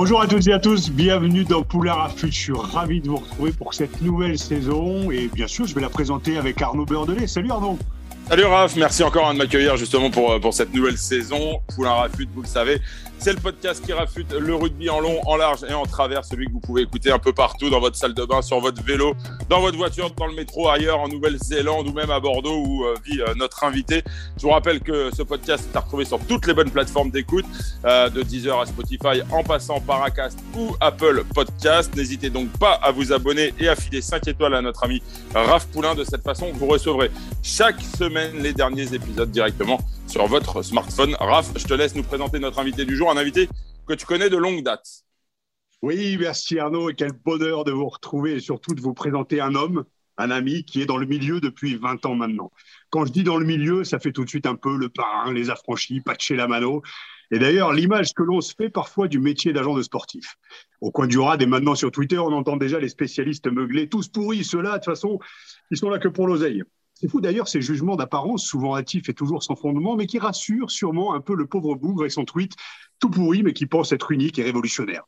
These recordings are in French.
Bonjour à toutes et à tous, bienvenue dans Poulard à. Je suis ravi de vous retrouver pour cette nouvelle saison et bien sûr, je vais la présenter avec Arnaud Beurdelet. Salut Arnaud. Salut Raph, merci encore de m'accueillir justement pour, pour cette nouvelle saison. Poulain Rafute, vous le savez, c'est le podcast qui rafute le rugby en long, en large et en travers, celui que vous pouvez écouter un peu partout dans votre salle de bain, sur votre vélo, dans votre voiture, dans le métro, ailleurs, en Nouvelle-Zélande ou même à Bordeaux où euh, vit euh, notre invité. Je vous rappelle que ce podcast est à retrouver sur toutes les bonnes plateformes d'écoute, euh, de Deezer à Spotify, en passant par Acast ou Apple Podcast. N'hésitez donc pas à vous abonner et à filer 5 étoiles à notre ami Raph Poulain. De cette façon, vous recevrez chaque semaine les derniers épisodes directement sur votre smartphone. Raph, je te laisse nous présenter notre invité du jour, un invité que tu connais de longue date. Oui, merci Arnaud et quel bonheur de vous retrouver et surtout de vous présenter un homme, un ami qui est dans le milieu depuis 20 ans maintenant. Quand je dis dans le milieu, ça fait tout de suite un peu le parrain, les affranchis, patcher la mano. Et d'ailleurs, l'image que l'on se fait parfois du métier d'agent de sportif. Au coin du rad et maintenant sur Twitter, on entend déjà les spécialistes meugler, tous pourris, ceux-là, de toute façon, ils sont là que pour l'oseille. C'est fou d'ailleurs ces jugements d'apparence, souvent hâtifs et toujours sans fondement, mais qui rassurent sûrement un peu le pauvre bougre et son tweet tout pourri, mais qui pense être unique et révolutionnaire.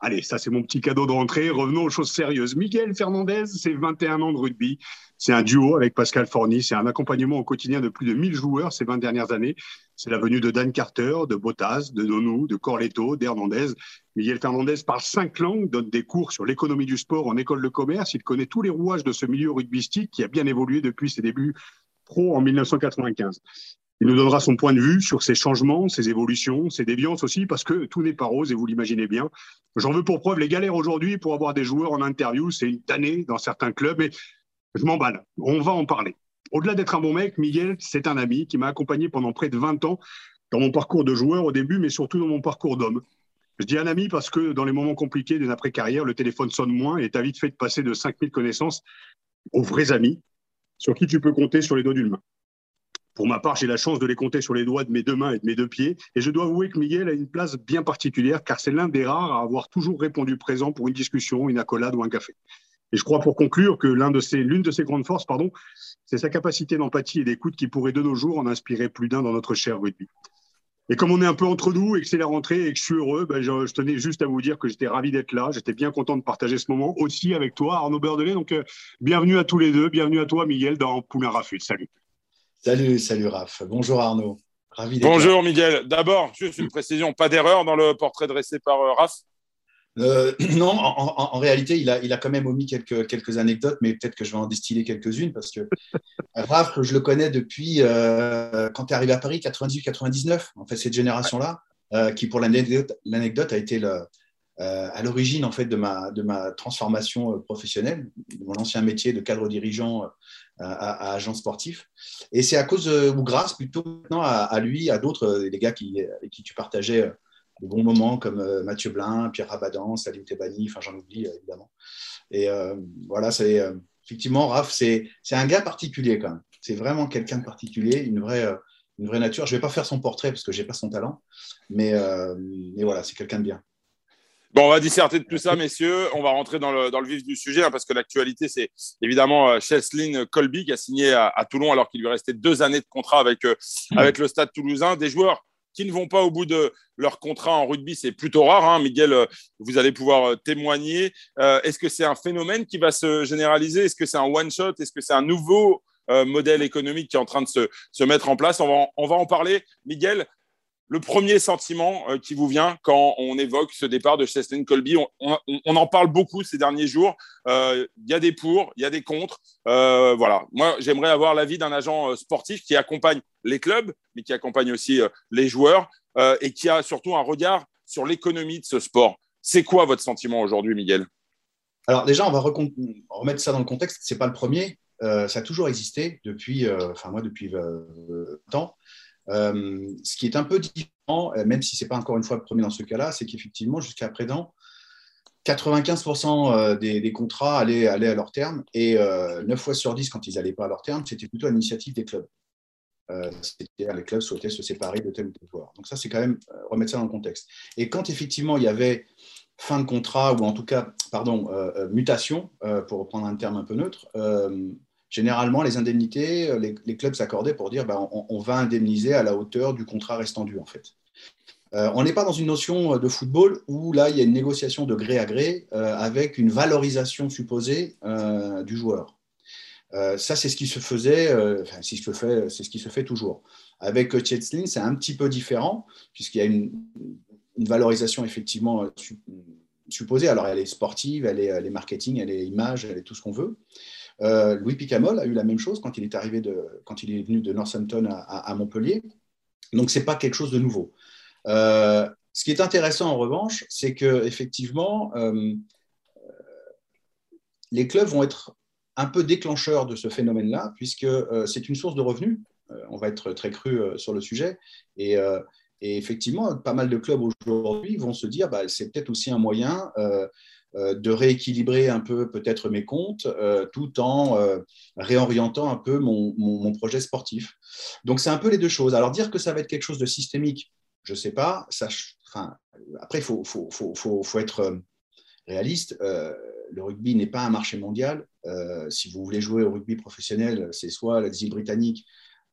Allez, ça c'est mon petit cadeau de rentrée. Revenons aux choses sérieuses. Miguel Fernandez, c'est 21 ans de rugby. C'est un duo avec Pascal Forny. C'est un accompagnement au quotidien de plus de 1000 joueurs ces 20 dernières années. C'est la venue de Dan Carter, de Bottas, de Nonou, de Corletto, d'Hernandez. Miguel Fernandez parle cinq langues, donne des cours sur l'économie du sport en école de commerce. Il connaît tous les rouages de ce milieu rugbystique qui a bien évolué depuis ses débuts pro en 1995. Il nous donnera son point de vue sur ces changements, ces évolutions, ces déviances aussi, parce que tout n'est pas rose et vous l'imaginez bien. J'en veux pour preuve les galères aujourd'hui pour avoir des joueurs en interview. C'est une tannée dans certains clubs, mais je m'emballe. On va en parler. Au-delà d'être un bon mec, Miguel, c'est un ami qui m'a accompagné pendant près de 20 ans dans mon parcours de joueur au début, mais surtout dans mon parcours d'homme. Je dis un ami parce que dans les moments compliqués d'une après-carrière, le téléphone sonne moins et t'as vite fait de passer de 5000 connaissances aux vrais amis sur qui tu peux compter sur les doigts d'une main. Pour ma part, j'ai la chance de les compter sur les doigts de mes deux mains et de mes deux pieds. Et je dois avouer que Miguel a une place bien particulière car c'est l'un des rares à avoir toujours répondu présent pour une discussion, une accolade ou un café. Et je crois pour conclure que l'une de, ses, de ses grandes forces, pardon, c'est sa capacité d'empathie et d'écoute qui pourrait de nos jours en inspirer plus d'un dans notre cher rugby. Et comme on est un peu entre nous et que c'est la rentrée et que je suis heureux, ben je, tenais juste à vous dire que j'étais ravi d'être là. J'étais bien content de partager ce moment aussi avec toi, Arnaud Beurdelet. Donc, euh, bienvenue à tous les deux. Bienvenue à toi, Miguel, dans Poulain Rafut. Salut. Salut, salut Raph. Bonjour Arnaud. Ravi Bonjour. Miguel. D'abord, juste une précision, pas d'erreur dans le portrait dressé par euh, Raph? Euh, non, en, en, en, réalité, il a, il a quand même omis quelques, quelques anecdotes, mais peut-être que je vais en distiller quelques-unes parce que Raph, je le connais depuis euh, quand tu es arrivé à Paris, 98-99, en fait, cette génération-là, euh, qui, pour l'anecdote, a été le, euh, à l'origine en fait de ma, de ma transformation professionnelle, de mon ancien métier de cadre dirigeant à, agent sportif. Et c'est à cause, ou grâce plutôt maintenant à, lui, à d'autres, les gars qui, avec qui tu partageais de bons moments comme euh, Mathieu Blin, Pierre Rabadan, Salim Tebani, enfin j'en oublie euh, évidemment. Et euh, voilà, c'est effectivement, Raph, c'est un gars particulier quand même. C'est vraiment quelqu'un de particulier, une vraie, une vraie nature. Je ne vais pas faire son portrait parce que je n'ai pas son talent, mais, mais voilà, c'est quelqu'un de bien. Bon, on va disserter de tout ça, messieurs. On va rentrer dans le, dans le vif du sujet, hein, parce que l'actualité, c'est évidemment euh, Cheslin Colby qui a signé à, à Toulon alors qu'il lui restait deux années de contrat avec, euh, avec le Stade toulousain. Des joueurs qui ne vont pas au bout de leur contrat en rugby, c'est plutôt rare. Hein. Miguel, euh, vous allez pouvoir euh, témoigner. Euh, est-ce que c'est un phénomène qui va se généraliser? Est-ce que c'est un one-shot? Est-ce que c'est un nouveau modèle économique qui est en train de se, se mettre en place? On va, on va en parler. Miguel, le premier sentiment euh, qui vous vient quand on évoque ce départ de Cheslin Colby on, en parle beaucoup ces derniers jours. Il euh, y a des pour, il y a des contre. Euh, voilà. Moi, j'aimerais avoir l'avis d'un agent sportif qui accompagne les clubs, mais qui accompagne aussi les joueurs et qui a surtout un regard sur l'économie de ce sport. C'est quoi votre sentiment aujourd'hui, Miguel? Alors déjà, on va remettre ça dans le contexte. C'est pas le premier. ça a toujours existé depuis, enfin moi depuis 20 ans. Ce qui est un peu différent, même si ce n'est pas encore une fois le premier dans ce cas-là, c'est qu'effectivement, jusqu'à présent, 95% des, contrats allaient, à leur terme et 9 fois sur 10, quand ils n'allaient pas à leur terme, c'était plutôt à l'initiative des clubs. Euh, les clubs souhaitaient se séparer de tel ou tel joueur. Donc ça, c'est quand même euh, remettre ça dans le contexte. Et quand effectivement il y avait fin de contrat ou en tout cas, pardon, euh, mutation, pour reprendre un terme un peu neutre, généralement les indemnités, les, clubs s'accordaient pour dire ben, on, va indemniser à la hauteur du contrat restant dû en fait. on n'est pas dans une notion de football où là il y a une négociation de gré à gré avec une valorisation supposée du joueur. Euh, ça, c'est ce qui se faisait, euh, enfin, c'est ce, qui se fait toujours. Avec Tchetlin, c'est un petit peu différent, puisqu'il y a une, valorisation effectivement euh, supposée. Alors, elle est sportive, elle est, marketing, elle est image, elle est tout ce qu'on veut. Louis Picamol a eu la même chose quand il est arrivé de, quand il est venu de Northampton à, Montpellier. Donc, c'est pas quelque chose de nouveau. ce qui est intéressant en revanche, c'est que effectivement, les clubs vont être un peu déclencheur de ce phénomène-là, puisque euh, c'est une source de revenus. Euh, on va être très cru euh, sur le sujet. Et, effectivement, pas mal de clubs aujourd'hui vont se dire, bah, c'est peut-être aussi un moyen de rééquilibrer un peu peut-être mes comptes, tout en réorientant un peu mon, projet sportif. Donc c'est un peu les deux choses. Alors dire que ça va être quelque chose de systémique, je ne sais pas. Ça, enfin, après, il faut, faut, faut, faut, être réaliste le rugby n'est pas un marché mondial. Euh, si vous voulez jouer au rugby professionnel, c'est soit l'exil britannique,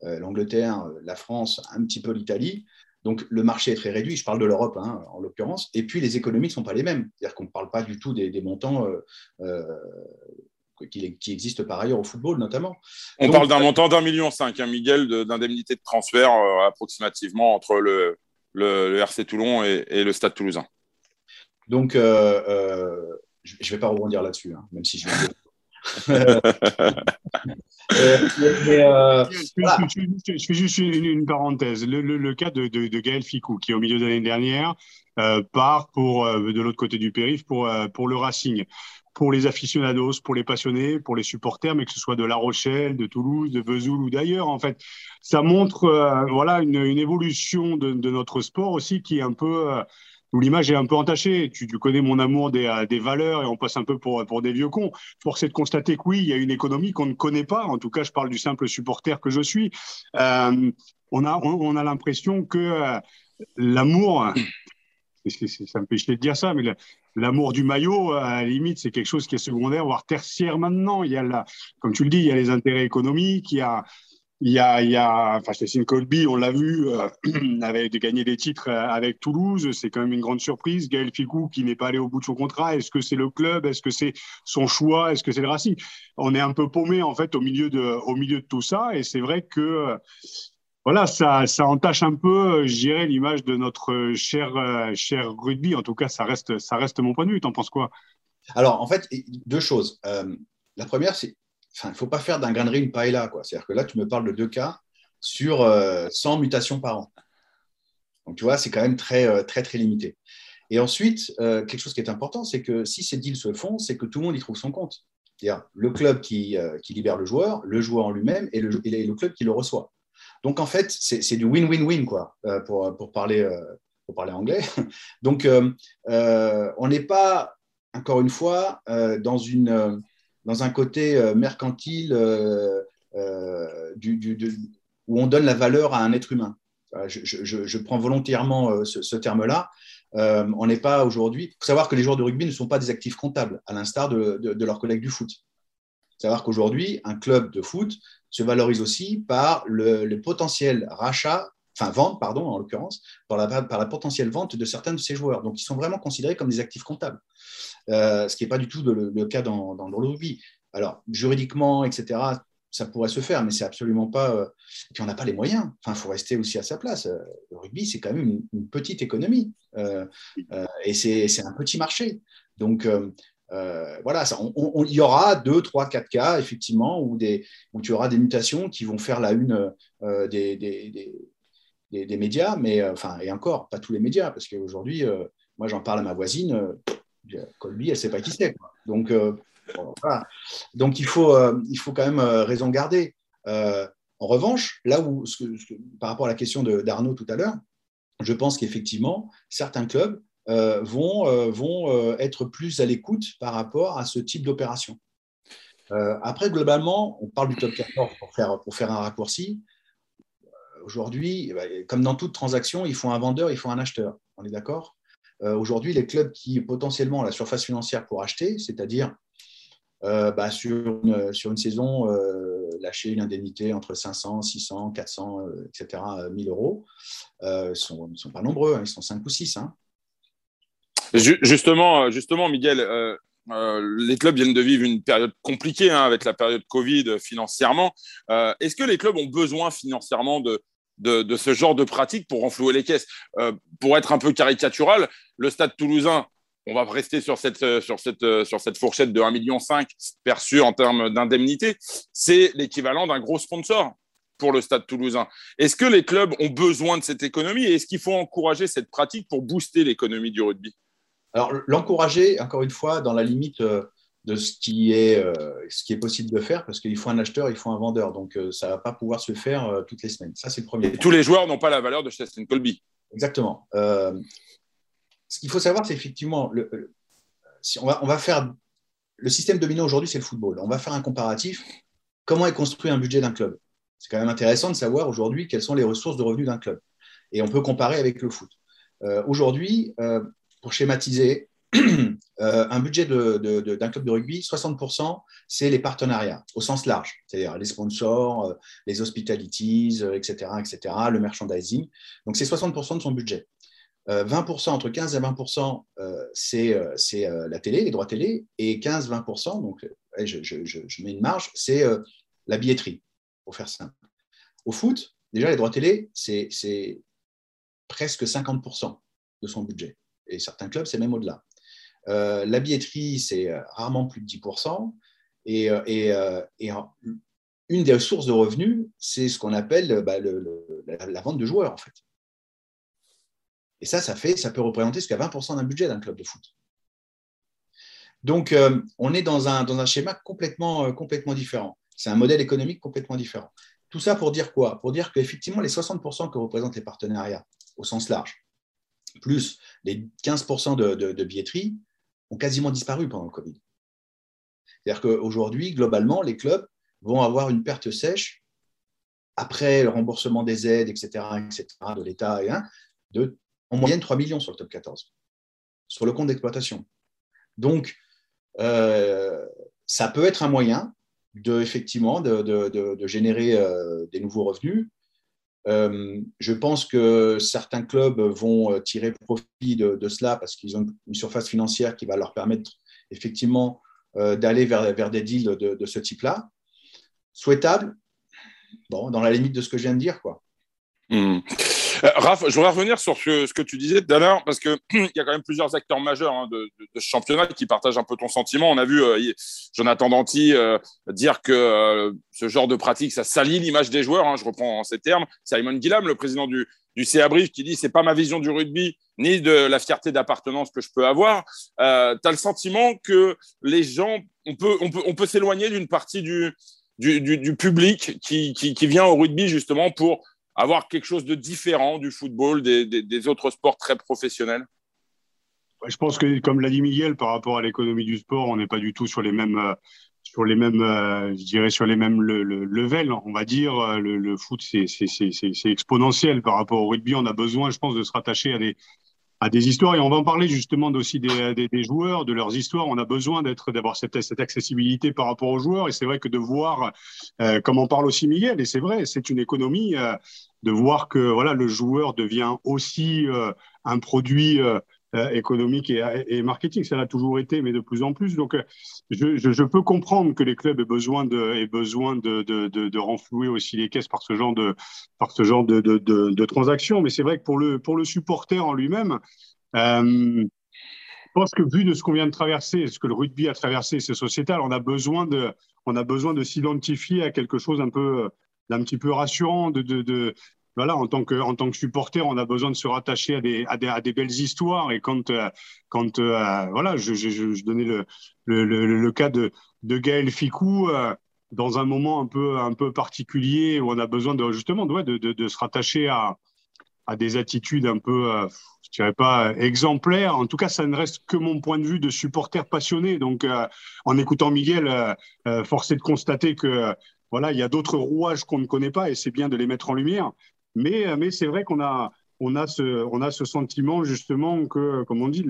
euh, l'Angleterre, la France, un petit peu l'Italie. Donc le marché est très réduit, je parle de l'Europe hein, en l'occurrence, et puis les économies ne sont pas les mêmes. C'est-à-dire qu'on ne parle pas du tout des, montants euh, qui, existent par ailleurs au football notamment. On parle d'un montant d'un million cinq, un hein, Miguel, d'indemnité de, transfert approximativement entre le, le, RC Toulon et, et, le Stade toulousain. Donc je ne vais pas rebondir là-dessus, hein, même si je vais. Je, fais juste une, parenthèse. Le, cas de, de, Gaël Ficou, qui au milieu de l'année dernière euh, part pour, euh, de l'autre côté du périph' pour, euh, pour le Racing, pour les aficionados, pour les passionnés, pour les supporters, mais que ce soit de La Rochelle, de Toulouse, de Vesoul ou d'ailleurs, en fait, ça montre voilà une, évolution de, notre sport aussi qui est un peu où l'image est un peu entachée. Tu, connais mon amour des, euh, des, valeurs et on passe un peu pour, pour des vieux cons. Force est de constater que oui, il y a une économie qu'on ne connaît pas. En tout cas, je parle du simple supporter que je suis. Euh, on a, on, a l'impression que euh, l'amour, ça me fait de dire ça, mais l'amour du maillot, à la limite, c'est quelque chose qui est secondaire, voire tertiaire maintenant. Il y a, la, comme tu le dis, il y a les intérêts économiques, il y a il y a, il enfin, Colby, on l'a vu, euh, avait gagné des titres euh, avec Toulouse. C'est quand même une grande surprise. Gaël Ficou, qui n'est pas allé au bout de son contrat. Est-ce que c'est le club? Est-ce que c'est son choix? Est-ce que c'est le Racing? On est un peu paumé, en fait, au milieu de, au milieu de tout ça. Et c'est vrai que, voilà, ça, ça entache un peu, je dirais, l'image de notre cher, euh, cher rugby. En tout cas, ça reste, ça reste mon point de vue. T'en penses quoi? Alors, en fait, deux choses. la première, c'est il ne faut pas faire d'un une paella. C'est-à-dire que là, tu me parles de deux cas sur 100 euh, mutations par an. Donc, tu vois, c'est quand même très, euh, très, très limité. Et ensuite, euh, quelque chose qui est important, c'est que si ces deals se font, c'est que tout le monde y trouve son compte. C'est-à-dire le club qui, qui, libère le joueur, le joueur en lui-même et le, club qui le reçoit. Donc, en fait, c'est du win-win-win, quoi, pour, parler, pour parler anglais. Donc, on n'est pas, encore une fois, dans une dans un côté euh, mercantile euh, euh, où on donne la valeur à un être humain. Je, prends volontairement ce, terme-là. on n'est pas aujourd'hui. Il faut savoir que les joueurs de rugby ne sont pas des actifs comptables, à l'instar de, leurs collègues du foot. Faut savoir qu'aujourd'hui, un club de foot se valorise aussi par le, potentiel rachat, enfin vente, pardon, en l'occurrence, par la, par la potentielle vente de certains de ses joueurs. Donc, ils sont vraiment considérés comme des actifs comptables. Euh, ce qui n'est pas du tout le, cas dans, le rugby. Alors, juridiquement, etc., ça pourrait se faire, mais c'est absolument pas. Euh, et puis on n'a pas les moyens. Enfin, il faut rester aussi à sa place. Euh, le rugby, c'est quand même une, petite économie et c'est un petit marché. Donc voilà, il y aura deux, trois, quatre cas effectivement où, des, où tu auras des mutations qui vont faire la une des, des, des, médias, mais enfin et encore pas tous les médias parce qu'aujourd'hui, moi j'en parle à ma voisine Colby, elle ne sait pas qui c'est. Donc, euh, Donc il faut, il faut quand même raison garder. en revanche, là où, par rapport à la question d'Arnaud tout à l'heure, je pense qu'effectivement, certains clubs vont, vont être plus à l'écoute par rapport à ce type d'opération. après, globalement, on parle du top 14 pour faire, pour faire un raccourci aujourd'hui, eh ben, comme dans toute transaction, il faut un vendeur, il faut un acheteur. On est d'accord? Euh, Aujourd'hui, les clubs qui potentiellement ont la surface financière pour acheter, c'est-à-dire euh, bah, sur, une, sur, une, saison, euh, lâcher une indemnité entre 500, 600, 400, etc., 1000 euros, ne sont, sont, pas nombreux, hein, ils sont 5 ou 6. Hein. Justement, justement, Miguel, les clubs viennent de vivre une période compliquée hein, avec la période Covid financièrement. Est-ce que les clubs ont besoin financièrement de, ce genre de pratique pour renflouer les caisses? Euh, pour être un peu caricatural, le stade toulousain, on va rester sur cette, euh, euh, sur cette fourchette de 1,5 million perçue en termes d'indemnité, c'est l'équivalent d'un gros sponsor pour le stade toulousain. Est-ce que les clubs ont besoin de cette économie et est-ce qu'il faut encourager cette pratique pour booster l'économie du rugby? Alors, l'encourager, encore une fois, dans la limite de ce qui est, euh, ce qui est possible de faire parce qu'il faut un acheteur, il faut un vendeur. Donc, euh, ça ne va pas pouvoir se faire euh, toutes les semaines. Ça, c'est le premier. tous les joueurs n'ont pas la valeur de Cheston Colby. Exactement. ce qu'il faut savoir, c'est effectivement, le, si on, va, on va faire le système dominant aujourd'hui, c'est le football. On va faire un comparatif. Comment est construit un budget d'un club? C'est quand même intéressant de savoir aujourd'hui quelles sont les ressources de revenus d'un club. Et on peut comparer avec le foot. aujourd'hui, pour schématiser, Euh, un budget d'un club de rugby, 60%, c'est les partenariats au sens large, c'est-à-dire les sponsors, euh, les hospitalities, etc., euh, etc., le merchandising. Donc, c'est 60% de son budget. 20%, entre 15 et 20%, c'est la télé, les droits télé, et 15-20%, donc je, je, mets une marge, c'est la billetterie, pour faire simple. Au foot, déjà, les droits télé, c'est presque 50% de son budget. Et certains clubs, c'est même au-delà. Euh, la billetterie, c'est euh, rarement plus de 10%. Et, euh, une des sources de revenus, c'est ce qu'on appelle bah, la, vente de joueurs, en fait. Et ça, ça, fait, ça peut représenter jusqu'à 20% d'un budget d'un club de foot. Donc, on est dans un, dans un schéma complètement, complètement différent. C'est un modèle économique complètement différent. Tout ça pour dire quoi? Pour dire qu'effectivement, les 60% que représentent les partenariats, au sens large, plus les 15% de, billetterie, ont quasiment disparu pendant le Covid. C'est-à-dire qu'aujourd'hui, globalement, les clubs vont avoir une perte sèche après le remboursement des aides, etc., etc., de l'État, de en moyenne 3 millions sur le top 14, sur le compte d'exploitation. Donc, euh, ça peut être un moyen de, effectivement, de, de, générer euh, des nouveaux revenus. Euh, je pense que certains clubs vont tirer profit de, cela parce qu'ils ont une surface financière qui va leur permettre effectivement d'aller vers, vers, des deals de, ce type-là. Souhaitable, bon, dans la limite de ce que je viens de dire. Quoi. Hmm. Euh, Raph, je voudrais revenir sur ce, que tu disais tout à l'heure, parce qu'il y a quand même plusieurs acteurs majeurs hein, de, ce championnat qui partagent un peu ton sentiment. On a vu euh, Jonathan Danti euh, dire que ce genre de pratique, ça salit l'image des joueurs. Hein, je reprends ces termes. Simon Gillam, le président du, du CA Brief, qui dit c'est pas ma vision du rugby ni de la fierté d'appartenance que je peux avoir. tu as le sentiment que les gens, on peut, s'éloigner d'une partie du, public qui, vient au rugby justement pour avoir quelque chose de différent du football, des, autres sports très professionnels? Je pense que, comme l'a dit Miguel, par rapport à l'économie du sport, on n'est pas du tout sur les mêmes, euh, sur les mêmes, euh, je dirais sur les mêmes le, level. On va dire euh, le, le foot, c'est exponentiel par rapport au rugby. On a besoin, je pense, de se rattacher à des, à des histoires. Et on va en parler justement aussi des, joueurs, de leurs histoires. On a besoin d'être, d'avoir cette, accessibilité par rapport aux joueurs. Et c'est vrai que de voir, euh, comme on parle aussi Miguel, et c'est vrai, c'est une économie, euh, de voir que voilà, le joueur devient aussi euh, un produit économique et, marketing. Ça l'a toujours été, mais de plus en plus. Donc, euh, je, peux comprendre que les clubs aient besoin de, renflouer aussi les caisses par ce genre de, par transactions. Mais c'est vrai que pour le, supporter en lui-même, euh, je pense que vu de ce qu'on vient de traverser, ce que le rugby a traversé, c'est sociétal, on a besoin de, s'identifier à quelque chose un peu, d'un petit peu rassurant, de, voilà, en tant que, tant que supporter, on a besoin de se rattacher à des, à des, à des belles histoires. Et quand, euh, quand euh, voilà, je, je, je, donnais le, le, le, cas de, de Gaël Ficou, euh, dans un moment un peu, un peu particulier où on a besoin de, justement de, de, de, se rattacher à, à des attitudes un peu, euh, je dirais pas exemplaires. En tout cas, ça ne reste que mon point de vue de supporter passionné. Donc, en écoutant Miguel, euh, force est de constater que voilà, il y a d'autres rouages qu'on ne connaît pas et c'est bien de les mettre en lumière. Mais, euh, mais c'est vrai qu'on a, on a, ce, a ce sentiment justement que, comme on dit,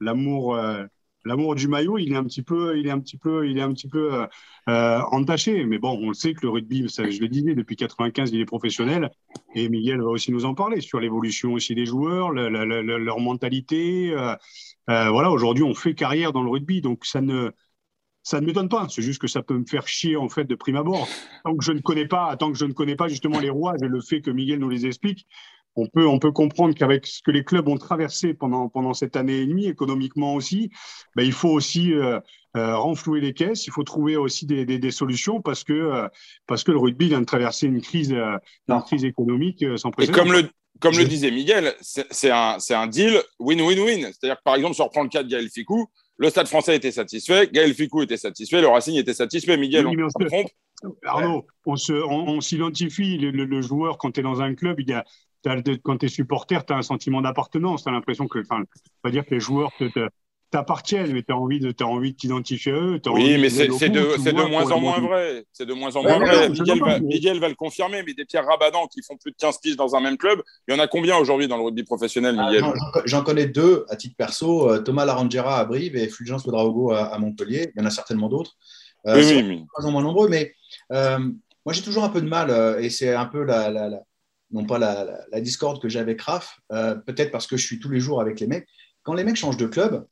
l'amour, euh, l'amour du maillot, il est un petit peu, il est un petit peu, il est un petit peu euh, entaché. Mais bon, on le sait que le rugby, je le disais, depuis 95, il est professionnel. Et Miguel va aussi nous en parler sur l'évolution aussi des joueurs, leur mentalité. Voilà, aujourd'hui, on fait carrière dans le rugby, donc ça ne ça ne m'étonne pas. C'est juste que ça peut me faire chier en fait de prime abord. Tant que je ne connais pas, tant que je ne connais pas justement les rouages et le fait que Miguel nous les explique, on peut, on peut comprendre qu'avec ce que les clubs ont traversé pendant, pendant cette année et demie, économiquement aussi, ben, il faut aussi euh, euh, renflouer les caisses, il faut trouver aussi des, des, des solutions parce que, euh, parce que le rugby vient de traverser une crise, une crise économique sans précédent. Et comme le, comme le disait Miguel, c'est un, un deal win-win-win. C'est-à-dire que par exemple, si on reprend le cas de Gaël Ficou, le Stade français était satisfait, Gaël Ficou était satisfait, le Racing était satisfait. Miguel, oui, on, trompe. Arnaud, on, se, s'identifie. Le, le, le, joueur, quand tu es dans un club, il y a, quand tu es supporter, tu as un sentiment d'appartenance. Tu as l'impression que, enfin, pas dire que les joueurs te, te t'appartiennent, mais tu as envie de, as envie de t'identifier à eux. Oui, mais c'est de, de, de moins en moins vrai. C'est de moins en moins vrai. Miguel va, Miguel va, le confirmer, mais des Pierre Rabadan qui font plus de 15 piges dans un même club, il y en a combien aujourd'hui dans le rugby professionnel, Miguel ah, J'en connais deux à titre perso, euh, Thomas Larangera à Brive et Fulgence Ouedraogo à, à, Montpellier. Il y en a certainement d'autres. Euh, oui, oui, mais... Pas moins nombreux, mais euh, moi j'ai toujours un peu de mal, euh, et c'est un peu la, la, la non pas la, la, la, discorde que j'ai avec Raph, euh, peut-être parce que je suis tous les jours avec les mecs. Quand les mecs changent de club,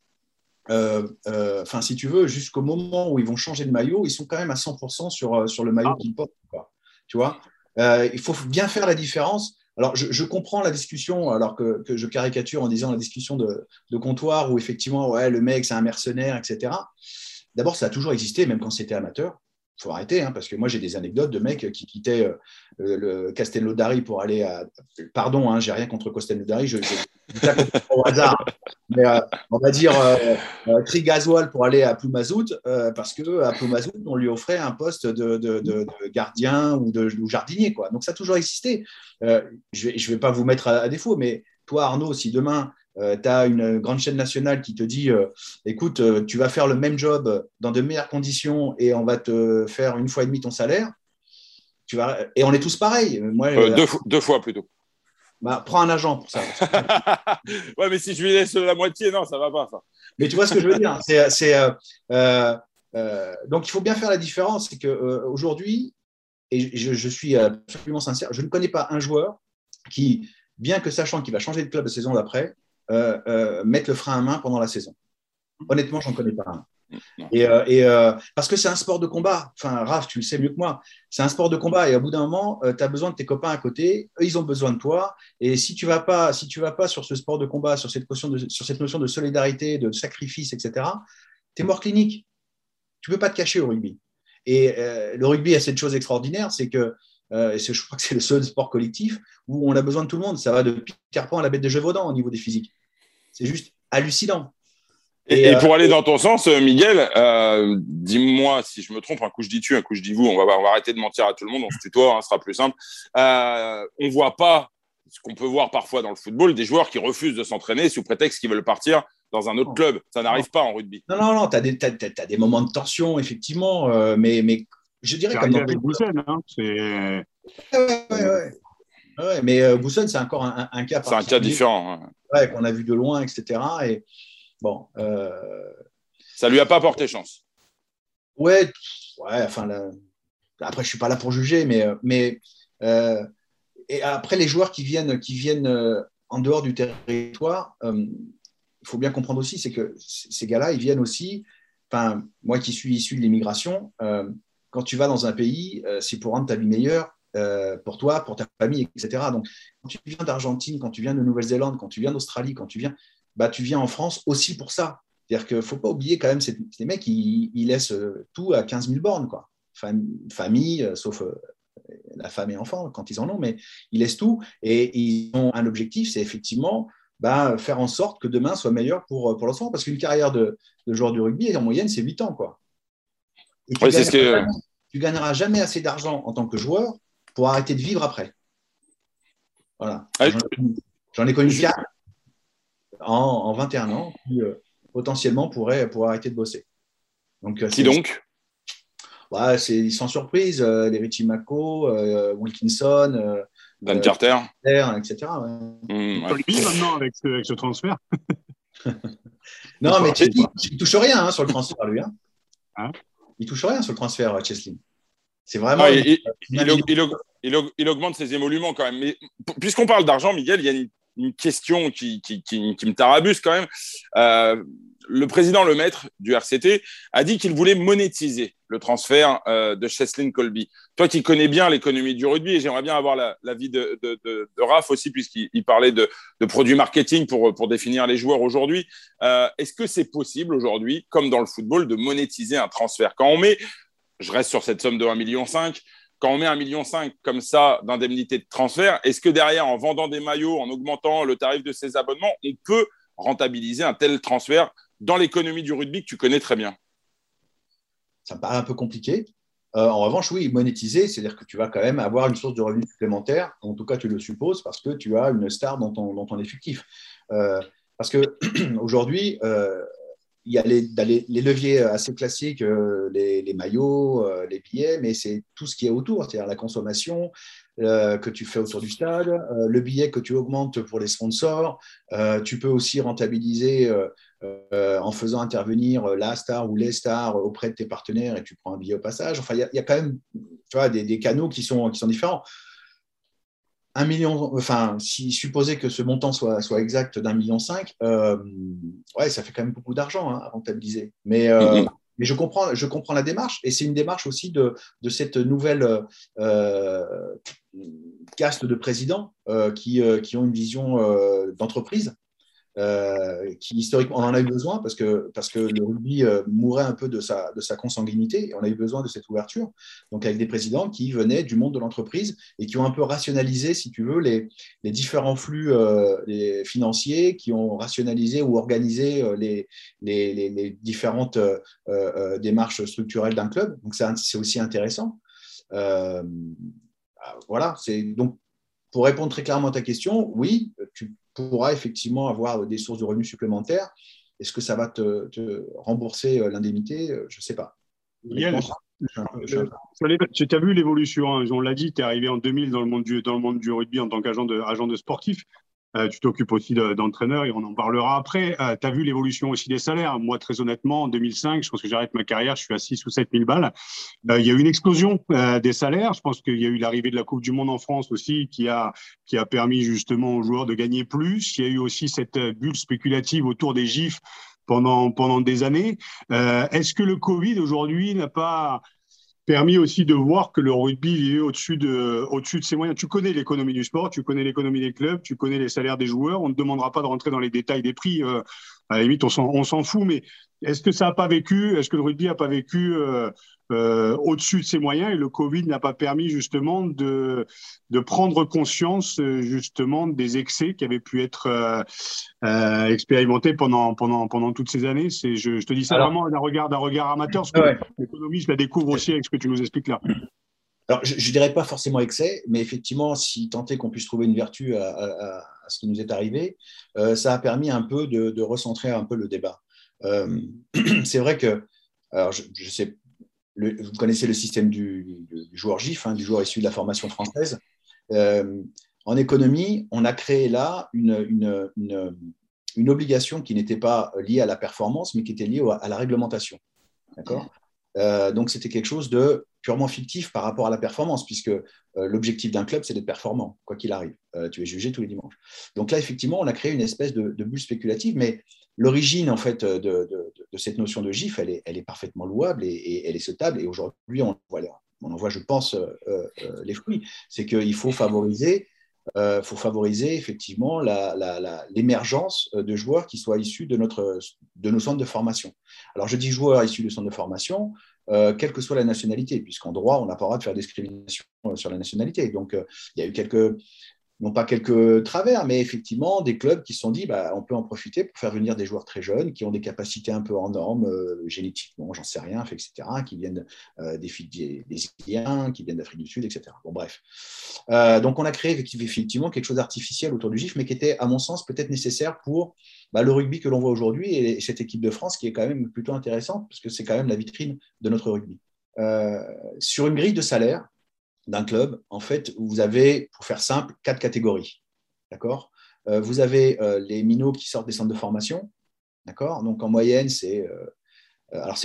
enfin, si tu veux, jusqu'au moment où ils vont changer de maillot, ils sont quand même à 100% sur, euh, sur le maillot ah. qu'ils portent. Quoi. Tu vois? Euh, Il faut bien faire la différence. Alors, je, je comprends la discussion, alors que, que, je caricature en disant la discussion de, de comptoir où effectivement, ouais, le mec, c'est un mercenaire, etc. D'abord, ça a toujours existé, même quand c'était amateur faut arrêter, hein, parce que moi j'ai des anecdotes de mecs qui quittaient euh, le pour aller à. Pardon, hein, j'ai rien contre Castello d'Ari, je, je, au hasard, mais euh, on va dire euh, euh, tri gasoil pour aller à Ploumazout, euh, parce que à Ploumazout on lui offrait un poste de, gardien ou de jardinier, quoi. Donc ça a toujours existé. Je vais, je vais pas vous mettre à, à défaut, mais toi Arnaud, si demain euh, tu as une grande chaîne nationale qui te dit euh, écoute, euh, tu vas faire le même job dans de meilleures conditions et on va te faire une fois et demi ton salaire. Tu vas... Et on est tous pareils. Moi, deux, deux, fois plutôt. Bah, prends un agent pour ça. ouais, mais si je lui laisse la moitié, non, ça va pas. Ça. Mais tu vois ce que je veux dire c'est, Donc, il faut bien faire la différence. C'est qu'aujourd'hui, et je, je, suis absolument sincère, je ne connais pas un joueur qui, bien que sachant qu'il va changer de club la saison d'après, mettre le frein à main pendant la saison. Honnêtement, j'en connais pas un. Et, euh, et euh, parce que c'est un sport de combat. Enfin, Raph, tu le sais mieux que moi. C'est un sport de combat. Et au bout d'un moment, euh, tu as besoin de tes copains à côté. Eux, ils ont besoin de toi. Et si tu vas pas, si tu vas pas sur ce sport de combat, sur cette notion de, sur cette notion de solidarité, de sacrifice, etc., tu es mort clinique. Tu peux pas te cacher au rugby. Et euh, le rugby a cette chose extraordinaire, c'est que euh, et je crois que c'est le seul sport collectif où on a besoin de tout le monde. Ça va de Peter Pan à la bête de Gévaudan au niveau des physiques. C'est juste hallucinant. Et, et, et pour euh, aller dans ton sens, euh, Miguel, euh, dis-moi si je me trompe, un coup je dis tu, un coup je dis vous, on va, on va arrêter de mentir à tout le monde, on se tutoie, hein, ce sera plus simple. Euh, on voit pas ce qu'on peut voir parfois dans le football, des joueurs qui refusent de s'entraîner sous prétexte qu'ils veulent partir dans un autre club. Ça n'arrive pas en rugby. Non, non, non, tu as, as, as, des moments de tension, effectivement, euh, mais, mais je dirais comme dans hein, c'est. Ouais, ouais, ouais. Ouais mais euh, c'est encore un, un cas. C'est un cas différent. Ouais, qu'on a vu de loin, etc. Et bon. Euh... Ça lui a pas porté chance. Ouais, ouais. Enfin, là... après, je suis pas là pour juger, mais mais euh... et après les joueurs qui viennent qui viennent euh, en dehors du territoire, euh, il faut bien comprendre aussi, c'est que ces gars-là, ils viennent aussi. Enfin, moi qui suis issu de l'immigration. Euh, quand tu vas dans un pays, euh, c'est pour rendre ta vie meilleure euh, pour toi, pour ta famille, etc. Donc, quand tu viens d'Argentine, quand tu viens de Nouvelle-Zélande, quand tu viens d'Australie, quand tu viens, bah, tu viens en France aussi pour ça. C'est-à-dire qu'il ne faut pas oublier quand même, ces, ces mecs, ils, ils, laissent tout à 15 000 bornes, quoi. Fam famille, euh, sauf euh, la femme et enfants quand ils en ont, mais ils laissent tout et ils ont un objectif, c'est effectivement bah, faire en sorte que demain soit meilleur pour, pour l'enfant. Parce qu'une carrière de, de, joueur de rugby, en moyenne, c'est 8 ans. Quoi. Et tu, gagneras, que... tu gagneras jamais assez d'argent en tant que joueur pour arrêter de vivre après. Voilà. Ah, J'en ai connu 4 en, en, 21 ans qui euh, potentiellement pourraient, pour arrêter de bosser. Donc, euh, qui donc? Ouais, C'est sans surprise, euh, les Richie Mako, euh, Wilkinson, Dan Carter, etc. Ouais. Mmh, maintenant avec ce, avec ce transfert. non, mais il ne touche rien hein, sur le transfert, lui. Hein. Hein il touche rien sur le transfert, Chesley. C'est vraiment. Ah, il, il, augmente ses émoluments quand même. Mais puisqu'on parle d'argent, Miguel, il y a une, une question qui, qui, qui, me tarabuse quand même. Euh, le président Le Maître du RCT a dit qu'il voulait monétiser le transfert euh, de Cheslin Colby. Toi qui connais bien l'économie du rugby, et j'aimerais bien avoir l'avis de, de, de, de, Raph aussi, puisqu'il parlait de, produits marketing pour, pour définir les joueurs aujourd'hui. Euh, Est-ce que c'est possible aujourd'hui, comme dans le football, de monétiser un transfert? Quand on met, je reste sur cette somme de 1,5 million, quand on met 1,5 million comme ça d'indemnité de transfert, est-ce que derrière, en vendant des maillots, en augmentant le tarif de ses abonnements, on peut rentabiliser un tel transfert dans l'économie du rugby que tu connais très bien? Ça me paraît un peu compliqué. Euh, en revanche, oui, monétiser, c'est-à-dire que tu vas quand même avoir une source de revenus supplémentaire, en tout cas tu le supposes, parce que tu as une star dans ton, dans ton effectif. Euh, parce qu'aujourd'hui, euh, il y a les, les, leviers assez classiques, les, les, maillots, les billets, mais c'est tout ce qui est autour, c'est-à-dire la consommation, euh, que tu fais autour du stade, euh, le billet que tu augmentes pour les sponsors. Euh, tu peux aussi rentabiliser en faisant intervenir la star ou les stars auprès de tes partenaires et tu prends un billet au passage. Enfin, il y, a quand même tu vois, des, canaux qui sont, qui sont différents. Un million, enfin, si supposer que ce montant soit, soit exact d'un million cinq, ouais, ça fait quand même beaucoup d'argent hein, à rentabiliser. Mais mm-hmm. Mais je comprends, je comprends la démarche et c'est une démarche aussi de, de cette nouvelle euh, caste de présidents euh, qui, euh, qui, ont une vision euh, d'entreprise euh, qui historiquement, on en a eu besoin parce que, parce que le rugby euh, mourait un peu de sa, de sa consanguinité et on a eu besoin de cette ouverture. Donc, avec des présidents qui venaient du monde de l'entreprise et qui ont un peu rationalisé, si tu veux, les, les différents flux euh, financiers, qui ont rationalisé ou organisé les, les, les, différentes démarches structurelles d'un club. Donc, c'est aussi intéressant. voilà, c'est donc pour répondre très clairement à ta question, oui, tu pourra effectivement avoir des sources de revenus supplémentaires. Est-ce que ça va te, rembourser euh, l'indemnité? Euh, Je ne sais pas. tu as vu l'évolution, hein. on l'a dit, tu es arrivé en 2000 dans le monde du, dans le monde du rugby en tant qu'agent de, agent de sportif. Euh, tu t'occupes aussi d'entraîneur et on en parlera après. Euh, tu as vu l'évolution aussi des salaires. Moi, très honnêtement, en 2005, je pense que j'arrête ma carrière, je suis à 6 ou 7 000 balles. Euh, il y a eu une explosion des salaires. Je pense qu'il y a eu l'arrivée de la Coupe du Monde en France aussi qui a, qui a permis justement aux joueurs de gagner plus. Il y a eu aussi cette bulle spéculative autour des GIFs pendant, pendant des années. Est-ce que le Covid aujourd'hui n'a pas permis aussi de voir que le rugby est au-dessus de, au-dessus de ses moyens. Tu connais l'économie du sport, tu connais l'économie des clubs, tu connais les salaires des joueurs. On ne demandera pas de rentrer dans les détails des prix. Euh, à la limite, on s'en, on s'en fout. Mais est-ce que ça n'a pas vécu Est-ce que le rugby n'a pas vécu euh, euh, au-dessus de ses moyens et le Covid n'a pas permis justement de, de prendre conscience justement des excès qui avaient pu être euh, euh, expérimentés pendant, pendant, pendant toutes ces années? Je, je, te dis ça vraiment d'un regard, d'un regard amateur, parce que ouais. l'économie, je la découvre aussi avec ce que tu nous expliques là. Alors, je ne dirais pas forcément excès, mais effectivement, si tant est qu'on puisse trouver une vertu à, à, à, ce qui nous est arrivé, euh, ça a permis un peu de, recentrer un peu le débat. Euh, c'est vrai que, alors je, sais vous connaissez le système du, joueur GIF, hein, du joueur issu de la formation française. Euh, en économie, on a créé là une, une, obligation qui n'était pas liée à la performance, mais qui était liée à la réglementation. D'accord? Donc, c'était quelque chose de purement fictif par rapport à la performance, puisque euh, l'objectif d'un club, c'est d'être performant, quoi qu'il arrive. Euh, tu es jugé tous les dimanches. Donc là, effectivement, on a créé une espèce de, bulle spéculative, mais l'origine en fait de, cette notion de GIF, elle est, parfaitement louable et, elle est sautable. Et aujourd'hui, on, en voit, je pense, euh, les fruits. C'est qu'il faut favoriser, euh, faut favoriser effectivement l'émergence de joueurs qui soient issus de, notre, de nos centres de formation. Alors, je dis joueurs issus de centres de formation, quelle que soit la nationalité, puisqu'en droit, on n'a pas le droit de faire discrimination sur la nationalité. Donc, il y a eu quelques, non pas quelques travers, mais effectivement des clubs qui se sont dit bah, on peut en profiter pour faire venir des joueurs très jeunes qui ont des capacités un peu en normes, euh, génétiquement, j'en sais rien, etc., qui viennent euh, des, des, des qui viennent d'Afrique du Sud, etc. Bon, bref. Euh, donc on a créé effectivement quelque chose d'artificiel autour du GIF, mais qui était, à mon sens, peut-être nécessaire pour bah, le rugby que l'on voit aujourd'hui et cette équipe de France qui est quand même plutôt intéressante, parce que c'est quand même la vitrine de notre rugby. sur une grille de salaire, d'un club, en fait, vous avez, pour faire simple, quatre catégories. D'accord? Euh, Vous avez euh, les minots qui sortent des centres de formation. D'accord? Donc, en moyenne, c'est. Euh,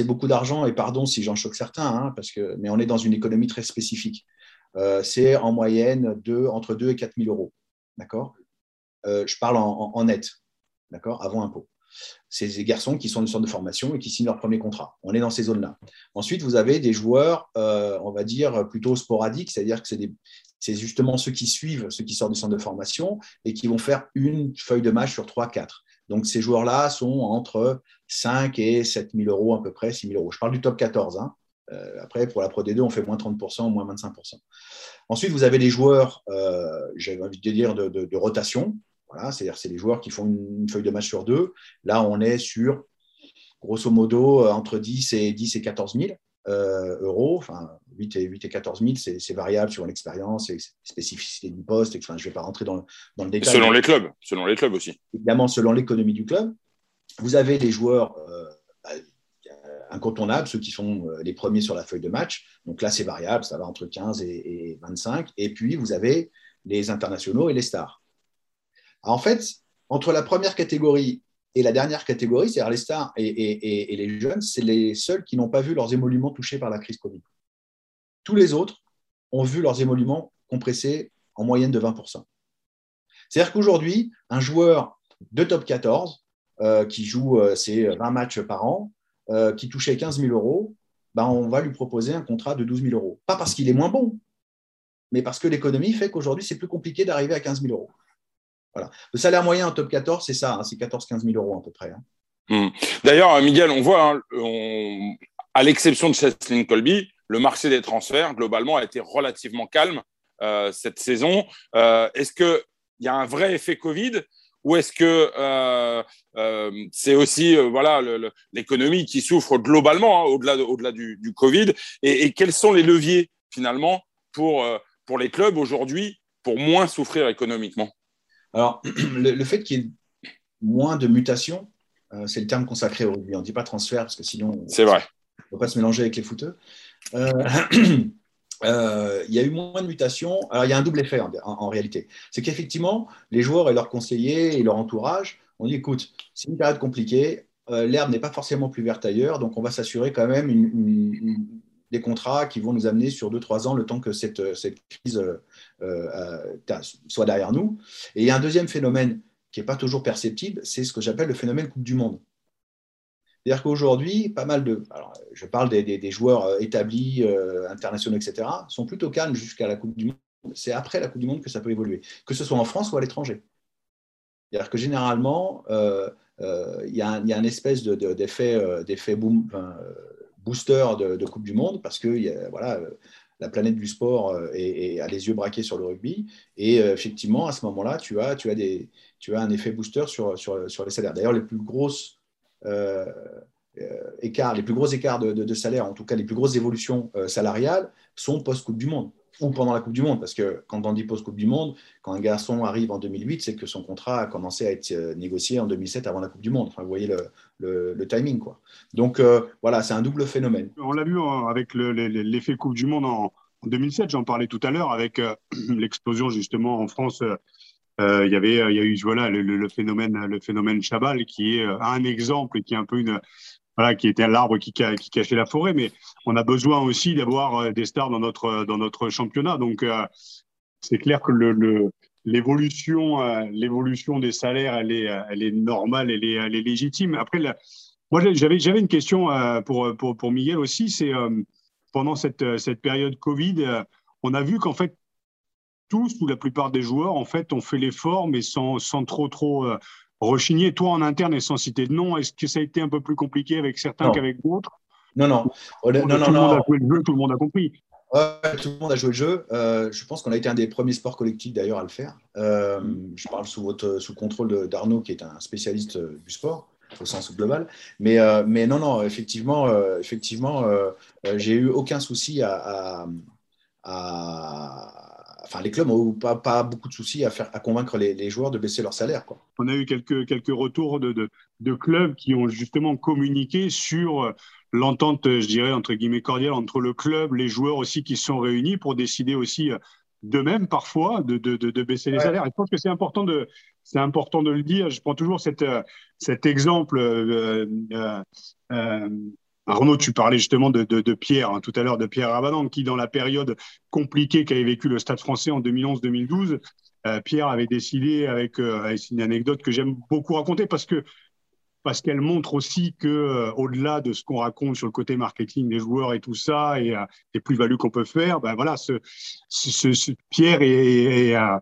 beaucoup d'argent, et pardon si j'en choque certains, hein, parce que, mais on est dans une économie très spécifique. c'est en moyenne entre 2 et 4 000 euros. D'accord? Je parle en net, d'accord? Avant impôt c'est des garçons qui sont de centre de formation et qui signent leur premier contrat. On est dans ces zones-là. Ensuite, vous avez des joueurs, euh, on va dire, plutôt sporadiques, c'est-à-dire que c'est justement ceux qui suivent, ceux qui sortent du centre de formation et qui vont faire une feuille de match sur 3-4. Donc, ces joueurs-là sont entre 5 et 7 000 euros à peu près, 6 000 euros. Je parle du top 14. Hein. Euh, après, pour la Pro D2, on fait moins 30%, moins 25%. Ensuite, vous avez les joueurs, euh, j'ai envie de dire, de rotation. Voilà, c'est-à-dire c'est les joueurs qui font une, feuille de match sur deux. Là, on est sur grosso modo euh, entre 10 et 10 et 14 000 euh, euros. Enfin, 8 et, 8 et 14 000, c'est variable sur l'expérience et spécificité du poste. Enfin, je ne vais pas rentrer dans le, dans le détail. Selon les clubs, selon les clubs aussi. Évidemment, selon l'économie du club. Vous avez les joueurs euh, bah, incontournables, ceux qui sont les premiers sur la feuille de match. Donc là, c'est variable, ça va entre 15 et, et 25. Et puis, vous avez les internationaux et les stars. En fait, entre la première catégorie et la dernière catégorie, c'est-à-dire les stars et, les jeunes, c'est les seuls qui n'ont pas vu leurs émoluments touchés par la crise Covid. Tous les autres ont vu leurs émoluments compressés en moyenne de 20%. C'est-à-dire qu'aujourd'hui, un joueur de top 14 euh, qui joue euh, ses 20 matchs par an, euh, qui touchait 15 000 euros, ben, on va lui proposer un contrat de 12 000 euros. Pas parce qu'il est moins bon, mais parce que l'économie fait qu'aujourd'hui, c'est plus compliqué d'arriver à 15 000 euros. Le salaire moyen en top 14, c'est ça, hein, c'est 14-15 000 euros à peu près. Hein. Hmm. D'ailleurs, Miguel, on voit, hein, à l'exception de Cheslin Colby, le marché des transferts, globalement, a été relativement calme euh, cette saison. Euh, est-ce qu'il y a un vrai effet Covid ou est-ce que euh, c'est aussi voilà l'économie qui souffre globalement au-delà au-delà du, Covid? Et, et, quels sont les leviers finalement pour, pour les clubs aujourd'hui pour moins souffrir économiquement? Alors, le, fait qu'il y ait moins de mutations, euh, c'est le terme consacré au rugby. On ne dit pas transfert parce que sinon, c'est vrai. On ne peut pas se mélanger avec les footeux. Euh, euh, il y a eu moins de mutations. Alors, il y a un double effet en, réalité. C'est qu'effectivement, les joueurs et leurs conseillers et leur entourage ont dit écoute, c'est une période compliquée, l'herbe n'est pas forcément plus verte ailleurs, donc on va s'assurer quand même une, des contrats qui vont nous amener sur 2-3 ans le temps que cette, cette crise euh, euh, soit derrière nous. Et il y a un deuxième phénomène qui n'est pas toujours perceptible, c'est ce que j'appelle le phénomène Coupe du Monde. C'est-à-dire qu'aujourd'hui, pas mal de. Alors, je parle des, des, joueurs euh, établis, internationaux, etc., sont plutôt calmes jusqu'à la Coupe du Monde. C'est après la Coupe du Monde que ça peut évoluer, que ce soit en France ou à l'étranger. C'est-à-dire que généralement, il y, y, a une espèce d'effet de, boom, booster de, Coupe du Monde parce que voilà, la planète du sport euh, a les yeux braqués sur le rugby. Et euh, effectivement, à ce moment-là, tu as, tu, as des, tu as un effet booster sur, les salaires. D'ailleurs, les plus grosses euh, écarts, les plus gros écarts de, de, salaire, en tout cas les plus grosses évolutions salariales, sont post-Coupe du Monde ou pendant la Coupe du Monde, parce que quand on dit post-Coupe du Monde, quand un garçon arrive en 2008, c'est que son contrat a commencé à être euh, négocié en 2007 avant la Coupe du Monde. Vous voyez le, timing. Quoi. Donc euh, voilà, c'est un double phénomène. On l'a vu hein, avec l'effet Coupe du Monde en, 2007, j'en parlais tout à l'heure, avec euh, l'explosion justement en France. il y avait, il y a eu voilà le, phénomène, le phénomène Chabal qui est un exemple et qui est un peu une, voilà, qui était l'arbre qui, qui, cachait la forêt. Mais on a besoin aussi d'avoir euh, des stars dans notre, dans notre championnat. Donc, euh, c'est clair que l'évolution, euh, l'évolution des salaires, elle est, elle est normale, elle est, elle est légitime. Après, moi, j'avais, j'avais une question pour, pour, pour Miguel aussi. C'est pendant cette, cette période Covid, on a vu qu'en fait, tous ou la plupart des joueurs, en fait, ont fait l'effort, mais sans, sans trop, trop rechigner, toi en interne et sans citer de nom, est-ce que ça a été un peu plus compliqué avec certains qu'avec d'autres Non, non. tout, le monde a joué le jeu, tout le monde a compris. tout le monde a joué le jeu. je pense qu'on a été un des premiers sports collectifs d'ailleurs à le faire. je parle sous, votre, sous contrôle d'Arnaud, qui est un spécialiste du sport au sens global. Mais, mais non, non, effectivement, effectivement j'ai eu aucun souci à, enfin, les clubs n'ont pas, pas, beaucoup de soucis à, faire, à convaincre les, joueurs de baisser leur salaire. Quoi. On a eu quelques, quelques retours de, de, de, clubs qui ont justement communiqué sur l'entente, je dirais, entre guillemets cordiale entre le club, les joueurs aussi qui se sont réunis pour décider aussi euh, d'eux-mêmes parfois de, de, de, baisser les salaires. Et je pense que c'est important de, c'est important de le dire. Je prends toujours cette, euh, cet exemple. Euh, euh, euh Arnaud, tu parlais justement de, Pierre, hein, tout à l'heure, de Pierre Rabadan, qui, dans la période compliquée qu'avait vécu le Stade français en 2011-2012, euh, Pierre avait décidé, avec, euh, une anecdote que j'aime beaucoup raconter, parce que parce qu'elle montre aussi que euh, au-delà de ce qu'on raconte sur le côté marketing des joueurs et tout ça et les plus-values qu'on peut faire, ben voilà, ce, Pierre et, ah,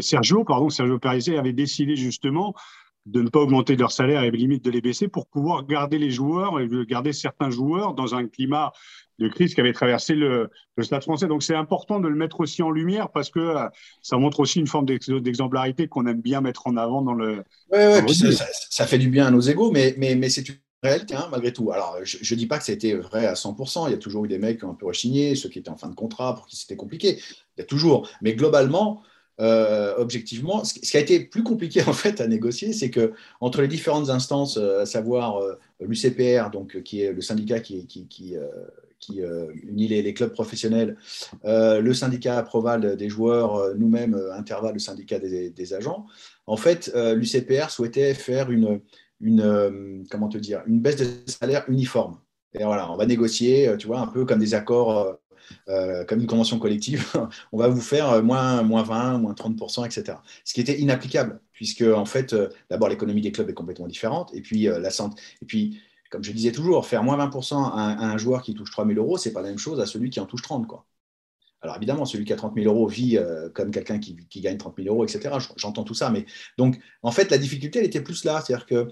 Sergio, pardon, Sergio Parisi avait décidé justement de ne pas augmenter leur salaire et limite de les baisser pour pouvoir garder les joueurs et garder certains joueurs dans un climat de crise qui avait traversé le, stade français. Donc c'est important de le mettre aussi en lumière parce que euh, ça montre aussi une forme d'exemplarité qu'on aime bien mettre en avant dans le. Oui, ouais, ça, fait du bien à nos égaux, mais, mais, mais c'est une réalité hein, malgré tout. Alors je ne dis pas que ça a été vrai à 100%. Il y a toujours eu des mecs qui ont un peu rechigné, ceux qui étaient en fin de contrat pour qui c'était compliqué. Il y a toujours. Mais globalement, euh, objectivement, ce qui a été plus compliqué en fait à négocier, c'est que entre les différentes instances, euh, à savoir euh, l'UCPR, donc qui est le syndicat qui, unit les, clubs professionnels, le syndicat Proval des joueurs, nous-mêmes Interval, le syndicat des, des agents, en fait, l'UCPR souhaitait faire une, une comment te dire, une baisse de salaire uniforme. Et voilà, on va négocier, tu vois, un peu comme des accords euh, comme une convention collective, on va vous faire euh, moins, moins 20, moins 30%, etc. Ce qui était inapplicable, puisque en fait, euh, d'abord l'économie des clubs est complètement différente, et puis la santé, et puis comme je disais toujours, faire moins 20% à un, joueur qui touche 3 000 euros, c'est pas la même chose à celui qui en touche 30, quoi. Alors évidemment, celui qui a 30 000 euros vit comme quelqu'un qui, gagne 30 000 euros, etc. J'entends tout ça, mais donc en fait la difficulté elle était plus là, c'est-à-dire que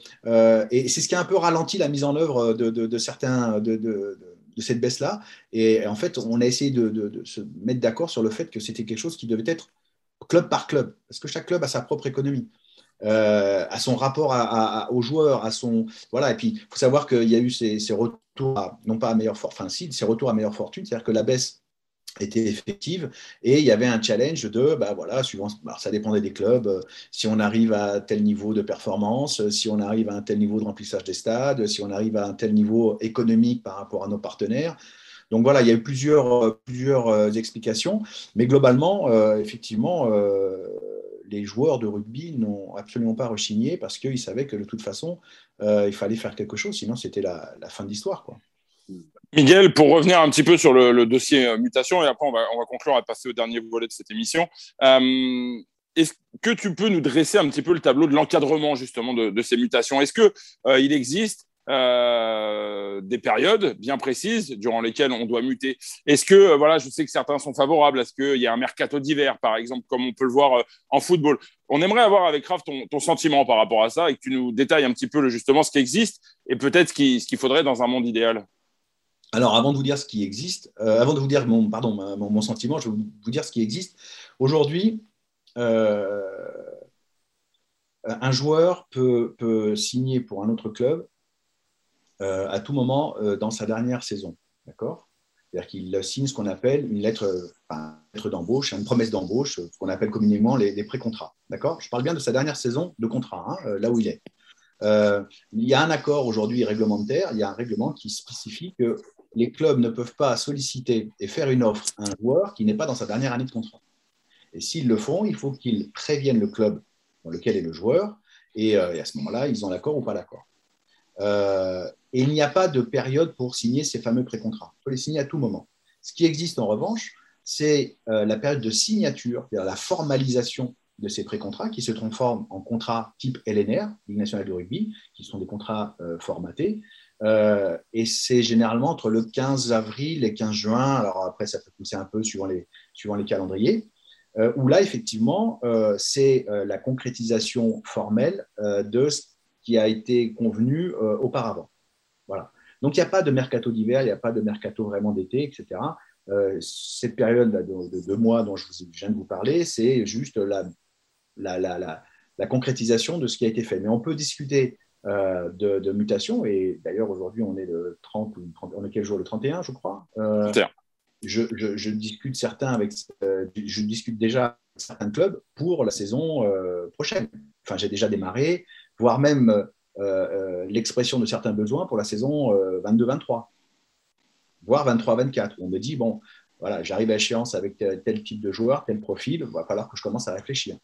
et c'est ce qui a un peu ralenti la mise en œuvre de, de certains de, de cette baisse-là. Et en fait, on a essayé de, se mettre d'accord sur le fait que c'était quelque chose qui devait être club par club, parce que chaque club a sa propre économie. Euh, à son rapport aux joueurs, à son voilà. Et puis, il faut savoir qu'il y a eu ces, retours, non pas à meilleure fortune, enfin si, ces retours à meilleure fortune, c'est-à-dire que la baisse était effective. Et il y avait un challenge de bah voilà suivant ça dépendait des clubs euh, si on arrive à tel niveau de performance euh, si on arrive à un tel niveau de remplissage des stades si on arrive à un tel niveau économique par rapport à nos partenaires. Donc voilà il y a eu plusieurs euh, plusieurs explications. Mais globalement effectivement les joueurs de rugby n'ont absolument pas rechigné parce qu'ils savaient que de toute façon il fallait faire quelque chose sinon c'était la, fin de l'histoire quoi Miguel, pour revenir un petit peu sur le, dossier euh, mutation, et après on va, on va, conclure passer au dernier volet de cette émission. Euh, est-ce que tu peux nous dresser un petit peu le tableau de l'encadrement justement de, ces mutations? Est-ce qu'il euh, il existe des périodes bien précises durant lesquelles on doit muter? Est-ce que, voilà, je sais que certains sont favorables à ce qu'il y ait un mercato d'hiver, par exemple, comme on peut le voir en football On aimerait avoir avec Raph ton, ton, sentiment par rapport à ça et que tu nous détailles un petit peu justement ce qui existe et peut-être ce qu'il faudrait dans un monde idéal. Alors, avant de vous dire ce qui existe, euh, avant de vous dire mon, pardon, mon, sentiment, je vais vous dire ce qui existe. Aujourd'hui, euh, un joueur peut, signer pour un autre club euh, à tout moment dans sa dernière saison. D'accord? C'est-à-dire qu'il signe ce qu'on appelle une lettre, d'embauche, une promesse d'embauche, ce qu'on appelle communément les, pré-contrats. D'accord? Je parle bien de sa dernière saison de contrat, hein, là où il est. il y a un accord aujourd'hui réglementaire, il y a un règlement qui spécifie que les clubs ne peuvent pas solliciter et faire une offre à un joueur qui n'est pas dans sa dernière année de contrat. Et s'ils le font, il faut qu'ils préviennent le club dans lequel est le joueur, et, euh, à ce moment-là, ils ont l'accord ou pas l'accord. Euh, et il n'y a pas de période pour signer ces fameux pré-contrats. Il faut les signer à tout moment. Ce qui existe en revanche, c'est euh, la période de signature, c'est-à-dire la formalisation de ces pré-contrats qui se transforment en contrats type LNR, Ligue nationale de rugby, qui sont des contrats formatés, euh, et c'est généralement entre le 15 avril et 15 juin. Alors après, ça peut pousser un peu suivant les, suivant les calendriers. Euh, où là, effectivement, euh, c'est la concrétisation formelle de qui a été convenu auparavant. Voilà. Donc, il n'y a pas de mercato d'hiver, il n'y a pas de mercato vraiment d'été, etc. cette période de, deux mois dont je, viens de vous parler, c'est juste la, la, la, la, concrétisation de ce qui a été fait. Mais on peut discuter euh, de, mutation. Et d'ailleurs, aujourd'hui, on est le 30 ou on est quel jour Le 31, je crois. Euh, je, je, discute certains avec, euh, je discute déjà avec certains clubs pour la saison prochaine. Enfin, j'ai déjà démarré, voire même l'expression de certains besoins pour la saison 22-23, voire 23-24. On me dit bon, voilà, j'arrive à échéance avec tel, type de joueur, tel profil, il va falloir que je commence à réfléchir.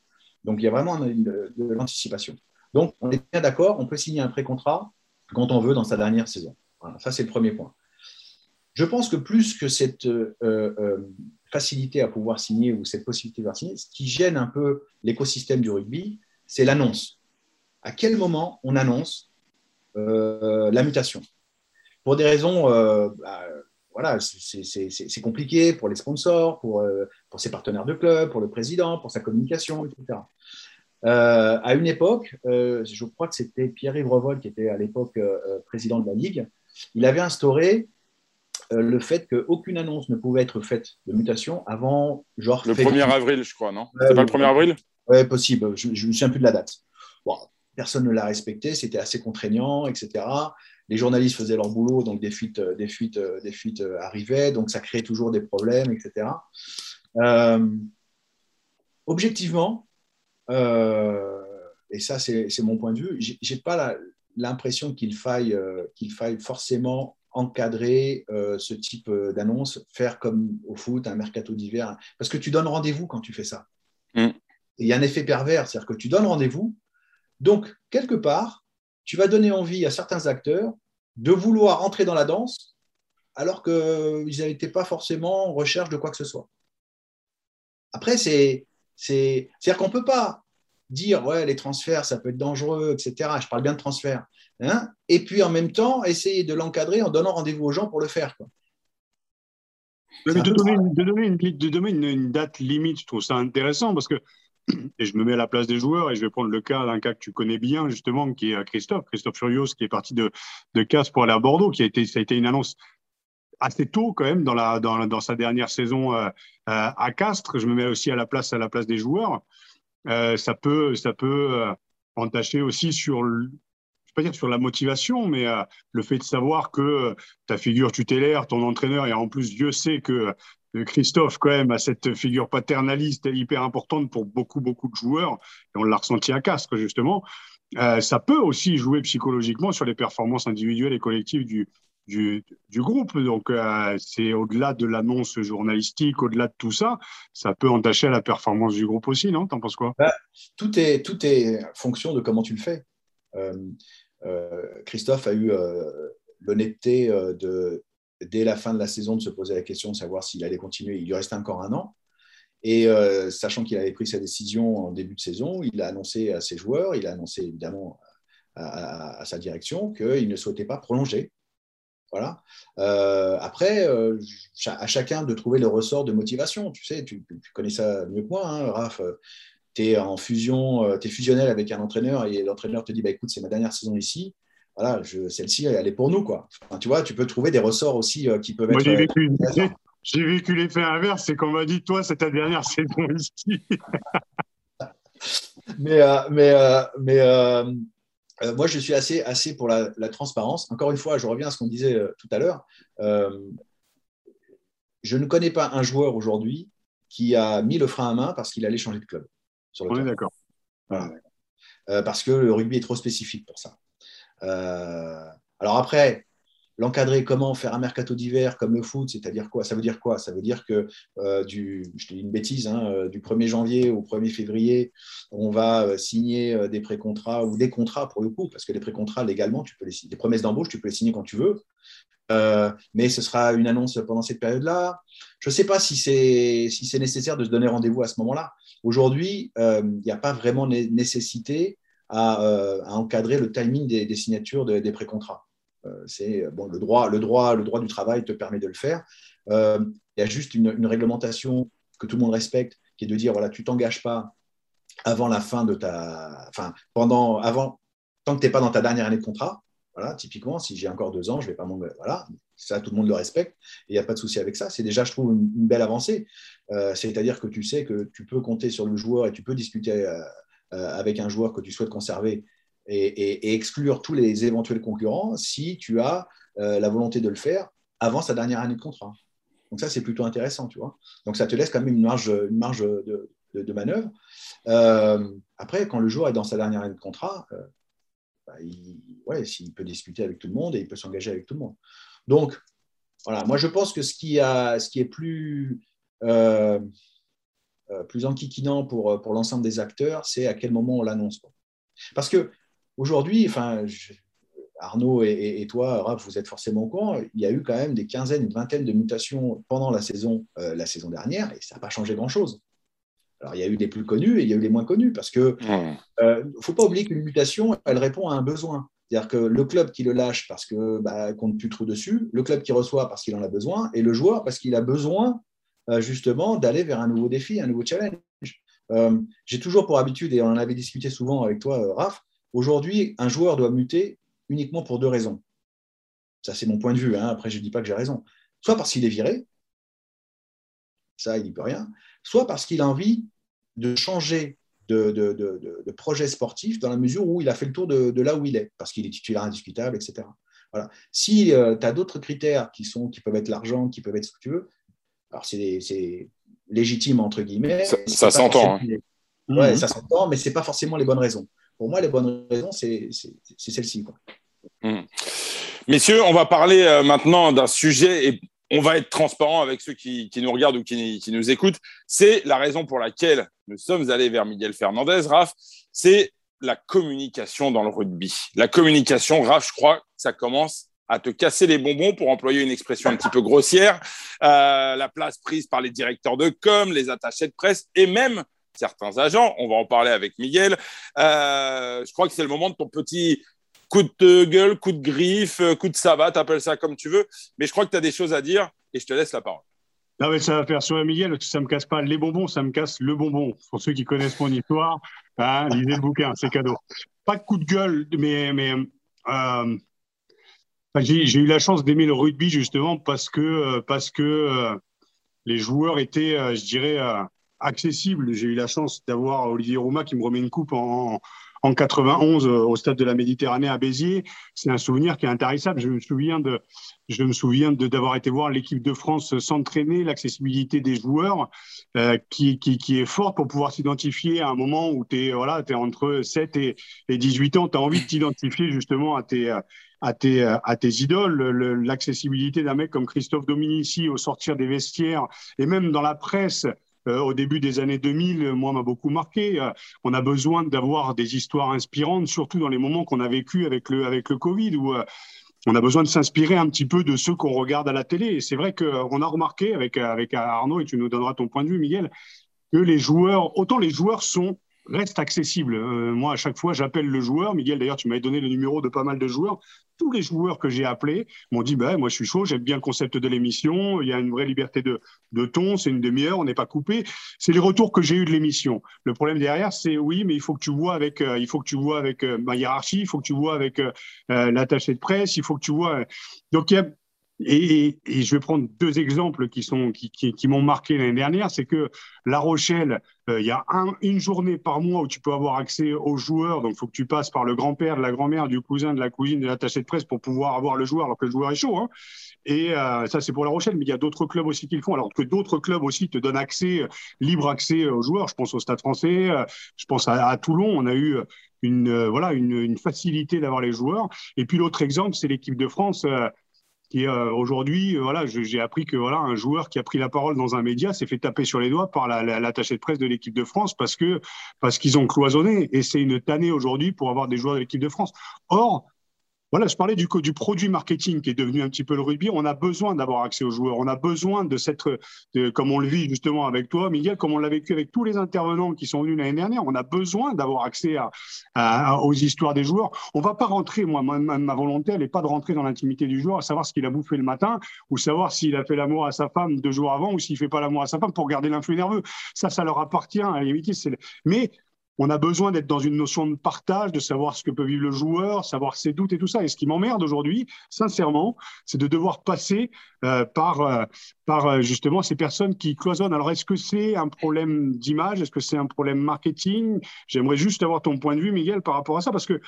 Donc, il y a vraiment de l'anticipation. Donc, on est bien d'accord, on peut signer un pré-contrat quand on veut dans sa dernière saison. Voilà, ça, c'est le premier point. Je pense que plus que cette euh, euh, facilité à pouvoir signer ou cette possibilité de pouvoir signer, ce qui gêne un peu l'écosystème du rugby, c'est l'annonce. À quel moment on annonce euh, la mutation? Pour des raisons, bah, voilà, c'est compliqué pour les sponsors, pour, pour ses partenaires de club, pour le président, pour sa communication, etc. Euh, à une époque, euh, je crois que c'était Pierre-Yves Revol qui était à l'époque euh, président de la Ligue, il avait instauré le fait qu'aucune annonce ne pouvait être faite de mutation avant genre. Le 1er avril, je crois, non? C'est pas le 1er avril? Oui, possible. Je ne me souviens plus de la date. Bon, personne ne l'a respecté, c'était assez contraignant, etc. Les journalistes faisaient leur boulot, donc des fuites, des fuites, des fuites arrivaient, donc ça créait toujours des problèmes, etc. objectivement, et ça, c'est mon point de vue. Je n'ai pas l'impression qu'il faille, euh, qu'il faille forcément encadrer euh, ce type d'annonce, faire comme au foot, un mercato d'hiver, parce que tu donnes rendez-vous quand tu fais ça. Mm. il y a un effet pervers, c'est-à-dire que tu donnes rendez-vous, donc quelque part, tu vas donner envie à certains acteurs de vouloir entrer dans la danse alors qu'ils n'étaient pas forcément en recherche de quoi que ce soit. Après, c'est c'est-à-dire qu'on ne peut pas dire ouais, les transferts, ça peut être dangereux, etc. Je parle bien de transferts. Hein, et puis en même temps, essayer de l'encadrer en donnant rendez-vous aux gens pour le faire. de, donner, une, date limite, je trouve ça intéressant parce que, et je me mets à la place des joueurs, et je vais prendre le cas d'un cas que tu connais bien, justement, qui est Christophe, Christophe Furios, qui est parti de, de Casse pour aller à Bordeaux, qui a été, ça a été une annonce assez tôt quand même dans, la, dans, dans sa dernière saison euh, euh, à Castres. Je me mets aussi à la place, à la place des joueurs. Euh, ça peut, ça peut entacher aussi sur, je vais pas dire sur la motivation, mais le fait de savoir que ta figure tutélaire, ton entraîneur, et en plus Dieu sait que Christophe quand même a cette figure paternaliste hyper importante pour beaucoup beaucoup de joueurs, et on l'a ressenti à Castres justement. ça peut aussi jouer psychologiquement sur les performances individuelles et collectives du, du, groupe. Donc, euh, c'est au-delà de l'annonce journalistique, au-delà de tout ça, ça peut entacher la performance du groupe aussi, non? T'en penses quoi? Bah, tout, est, tout est fonction de comment tu le fais. Euh, euh, Christophe a eu l'honnêteté de, dès la fin de la saison, de se poser la question de savoir s'il allait continuer. Il lui restait encore un an. Et sachant qu'il avait pris sa décision en début de saison, il a annoncé à ses joueurs, il a annoncé évidemment à sa direction qu'il ne souhaitait pas prolonger voilà. Euh, après, euh, à chacun de trouver le ressort de motivation. Tu sais, tu, connais ça mieux que moi, hein, Raph. Tu es en fusion, euh, tu es fusionnel avec un entraîneur et l'entraîneur te dit bah, écoute, c'est ma dernière saison ici. Voilà, celle-ci, elle est pour nous. Quoi. tu vois, tu peux trouver des ressorts aussi qui peuvent être. J'ai vécu, l'effet inverse, c'est qu'on m'a dit toi, c'est ta dernière saison ici. mais mais, mais euh, moi, je suis assez, assez pour la, transparence. Encore une fois, je reviens à ce qu'on disait euh, tout à l'heure. Euh, je ne connais pas un joueur aujourd'hui qui a mis le frein à main parce qu'il allait changer de club. On est d'accord. parce que le rugby est trop spécifique pour ça. alors après, L'encadrer comment Faire un mercato d'hiver comme le foot, c'est-à-dire quoi? Ça veut dire quoi? Ça veut dire que euh, je te dis une bêtise, hein, euh, du 1er janvier au 1er février, on va euh, signer des pré-contrats ou des contrats pour le coup, parce que les pré-contrats légalement, tu peux les. Des promesses d'embauche, tu peux les signer quand tu veux. mais ce sera une annonce pendant cette période-là. Je ne sais pas si c'est si nécessaire de se donner rendez-vous à ce moment-là. Aujourd'hui, il n'y a pas vraiment nécessité à, encadrer le timing des signatures des pré-contrats. Euh, c'est bon, le droit, le droit, le droit du travail te permet de le faire. Euh, il y a juste une, réglementation que tout le monde respecte, qui est de dire voilà, tu t'engages pas avant la fin de ta, enfin pendant, avant tant que tu n'es pas dans ta dernière année de contrat, voilà, typiquement, si j'ai encore deux ans, je vais pas m'engager. Voilà, ça, tout le monde le respecte et il n'y a pas de souci avec ça. C'est déjà, je trouve, une, belle avancée. Euh, c'est-à-dire que tu sais que tu peux compter sur le joueur et tu peux discuter euh, euh, avec un joueur que tu souhaites conserver et, exclure tous les éventuels concurrents si tu as la volonté de le faire avant sa dernière année de contrat. Donc ça, c'est plutôt intéressant, tu vois. Donc ça te laisse quand même une marge, une marge de, manœuvre. après, quand le joueur est dans sa dernière année de contrat, bah, il, s'il peut discuter avec tout le monde et il peut s'engager avec tout le monde. Donc, voilà, moi je pense que ce qui, a, ce qui est plus, euh, euh, plus enquiquinant pour, pour l'ensemble des acteurs, c'est à quel moment on l'annonce. Parce que aujourd'hui, enfin, Arnaud et, toi, Raph, vous êtes forcément au courant, il y a eu quand même des quinzaines, une vingtaine de mutations pendant la saison, euh, la saison dernière et ça n'a pas changé grand-chose. Alors, il y a eu des plus connus et il y a eu des moins connus parce que ne euh, faut pas oublier qu'une mutation, elle répond à un besoin. C'est-à-dire que le club qui le lâche parce que bah, compte plus trop dessus, le club qui reçoit parce qu'il en a besoin, et le joueur parce qu'il a besoin euh, justement d'aller vers un nouveau défi, un nouveau challenge. J'ai toujours pour habitude, et on en avait discuté souvent avec toi, Raph, aujourd'hui, un joueur doit muter uniquement pour deux raisons. Ça, c'est mon point de vue. Hein. Après, je ne dis pas que j'ai raison. Soit parce qu'il est viré, ça, il n'y peut rien, soit parce qu'il a envie de changer de, projet sportif dans la mesure où il a fait le tour de, là où il est, parce qu'il est titulaire indiscutable, etc. Voilà. Si euh, tu as d'autres critères qui, sont, qui peuvent être l'argent, qui peuvent être ce que tu veux, alors c'est légitime, entre guillemets. Ça, s'entend. Hein. Ouais, ça s'entend, mais ce n'est pas forcément les bonnes raisons. Pour moi, les bonnes raisons, c'est celle-ci. Mmh. Messieurs, on va parler euh, maintenant d'un sujet, et on va être transparent avec ceux qui, nous regardent ou qui, nous écoutent. C'est la raison pour laquelle nous sommes allés vers Miguel Fernandez, Raph. C'est la communication dans le rugby. La communication, Raph, je crois que ça commence à te casser les bonbons, pour employer une expression un petit peu grossière. Euh, la place prise par les directeurs de com, les attachés de presse et même certains agents. On va en parler avec Miguel. Euh, je crois que c'est le moment de ton petit coup de gueule, coup de griffe, euh, coup de savate, appelle ça comme tu veux. Mais je crois que tu as des choses à dire et je te laisse la parole. Non, mais ça va faire sur Miguel, ça me casse pas les bonbons, ça me casse le bonbon. Pour ceux qui connaissent mon histoire, hein, lisez le bouquin, c'est cadeau. Pas de coup de gueule, mais, mais euh, j'ai eu la chance d'aimer le rugby justement parce que, parce que les joueurs étaient, je dirais, accessibles. J'ai eu la chance d'avoir Olivier Rouma qui me remet une coupe en, en 91 euh, au stade de la Méditerranée à Béziers. C'est un souvenir qui est intarissable. Je me souviens de, je me souviens d'avoir été voir l'équipe de France s'entraîner, l'accessibilité des joueurs euh, qui, qui, qui, est forte pour pouvoir s'identifier à un moment où tu es voilà, es entre 7 et, et 18 ans, tu as envie de t'identifier justement à tes à tes, à tes idoles, l'accessibilité d'un mec comme Christophe Dominici au sortir des vestiaires et même dans la presse, au début des années 2000, moi, m'a beaucoup marqué. Euh, on a besoin d'avoir des histoires inspirantes, surtout dans les moments qu'on a vécu avec le, avec le Covid, où euh, on a besoin de s'inspirer un petit peu de ceux qu'on regarde à la télé. Et c'est vrai qu'on a remarqué avec, avec Arnaud, et tu nous donneras ton point de vue, Miguel, que les joueurs, autant les joueurs sont reste accessible. Euh, moi, à chaque fois, j'appelle le joueur. Miguel, d'ailleurs, tu m'avais donné le numéro de pas mal de joueurs. Tous les joueurs que j'ai appelés m'ont dit bah, Moi, je suis chaud, j'aime bien le concept de l'émission. Il y a une vraie liberté de, de ton, c'est une demi-heure, on n'est pas coupé. C'est les retours que j'ai eu de l'émission. Le problème derrière, c'est oui, mais il faut que tu vois avec, euh, il faut que tu vois avec euh, ma hiérarchie, il faut que tu vois avec l'attaché de presse, il faut que tu vois. Donc, il y a et, et, je vais prendre deux exemples qui sont qui, qui, qui m'ont marqué l'année dernière. C'est que La Rochelle, euh, il y a un, une journée par mois où tu peux avoir accès aux joueurs. Donc, il faut que tu passes par le grand-père, de la grand-mère, du cousin, de la cousine, de l'attaché de presse pour pouvoir avoir le joueur alors que le joueur est chaud. Hein. Et euh, ça, c'est pour La Rochelle, mais il y a d'autres clubs aussi qui le font. Alors que d'autres clubs aussi te donnent accès, libre accès aux joueurs. Je pense au Stade Français, euh, je pense à, à Toulon. On a eu une voilà une, une facilité d'avoir les joueurs. Et puis l'autre exemple, c'est l'équipe de France qui euh, aujourd'hui, euh, voilà, j'ai appris que voilà, un joueur qui a pris la parole dans un média s'est fait taper sur les doigts par l'attaché de presse de l'équipe de France parce que parce qu'ils ont cloisonné et c'est une tannée aujourd'hui pour avoir des joueurs de l'équipe de France. Or, voilà, je parlais du, du produit marketing qui est devenu un petit peu le rugby. On a besoin d'avoir accès aux joueurs. On a besoin de cette, de, comme on le vit justement avec toi, Miguel, comme on l'a vécu avec tous les intervenants qui sont venus l'année dernière. On a besoin d'avoir accès aux histoires des joueurs. On va pas rentrer, moi, ma, ma volonté, elle n'est pas de rentrer dans l'intimité du joueur, à savoir ce qu'il a bouffé le matin ou savoir s'il a fait l'amour à sa femme deux jours avant ou s'il fait pas l'amour à sa femme pour garder l'influx nerveux. Ça, ça leur appartient à. Mais on a besoin d'être dans une notion de partage, de savoir ce que peut vivre le joueur, savoir ses doutes et tout ça. Et ce qui m'emmerde aujourd'hui, sincèrement, c'est de devoir passer euh, par, euh, par euh, justement ces personnes qui cloisonnent. Alors, est-ce que c'est un problème d'image? Est-ce que c'est un problème marketing? J'aimerais juste avoir ton point de vue, Miguel, par rapport à ça, parce que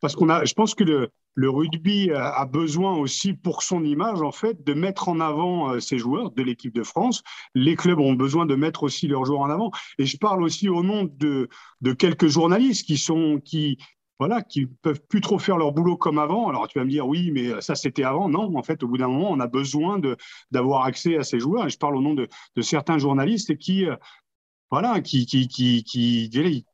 parce qu'on a, je pense que le, le rugby a besoin aussi, pour son image, en fait, de mettre en avant ses joueurs de l'équipe de France. Les clubs ont besoin de mettre aussi leurs joueurs en avant. Et je parle aussi au nom de, de quelques journalistes qui sont, qui, voilà, qui peuvent plus trop faire leur boulot comme avant. Alors tu vas me dire oui, mais ça c'était avant. Non, en fait, au bout d'un moment, on a besoin d'avoir accès à ces joueurs. Et je parle au nom de, de certains journalistes qui, voilà, qui, qui, qui, qui,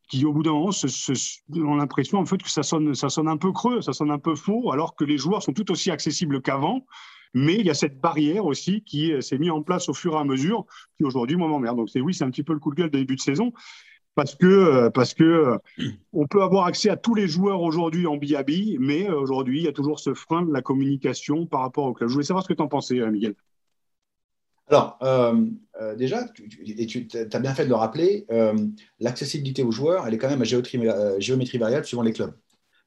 qui au bout d'un moment ont l'impression en fait que ça sonne, ça sonne un peu creux, ça sonne un peu faux, alors que les joueurs sont tout aussi accessibles qu'avant. Mais il y a cette barrière aussi qui s'est mise en place au fur et à mesure, qui aujourd'hui, moi, m'emmerde. Donc, c'est oui, c'est un petit peu le coup de gueule de début de saison, parce que, parce que on peut avoir accès à tous les joueurs aujourd'hui en biabi, mais aujourd'hui, il y a toujours ce frein de la communication par rapport au club. Je voulais savoir ce que tu en pensais, euh, Miguel. Alors, euh, euh, déjà, tu as bien fait de le rappeler, euh, l'accessibilité aux joueurs, elle est quand même à géométrie, variable suivant les clubs.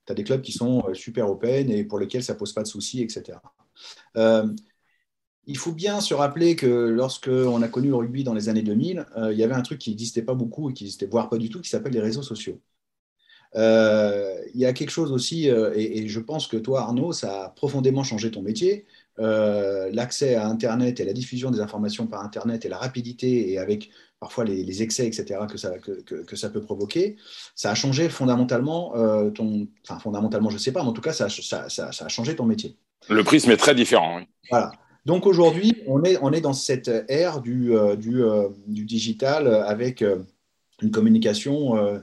Tu as des clubs qui sont super open et pour lesquels ça ne pose pas de soucis, etc. il faut bien se rappeler que lorsqu'on a connu le rugby dans les années 2000, il y avait un truc qui n'existait pas beaucoup et qui n'existait voire pas du tout, qui s'appelle les réseaux sociaux. il y a quelque chose aussi, et, je pense que toi, Arnaud, ça a profondément changé ton métier. Euh, l'accès à Internet et la diffusion des informations par Internet et la rapidité et avec parfois les, excès, etc., que ça, que, ça peut provoquer, ça a changé fondamentalement euh, ton... Enfin, fondamentalement, je ne sais pas, mais en tout cas, ça, ça, a changé ton métier. Le prisme est très différent, oui. Voilà. Donc aujourd'hui, on est, on est dans cette ère du, euh, du, du digital avec une communication,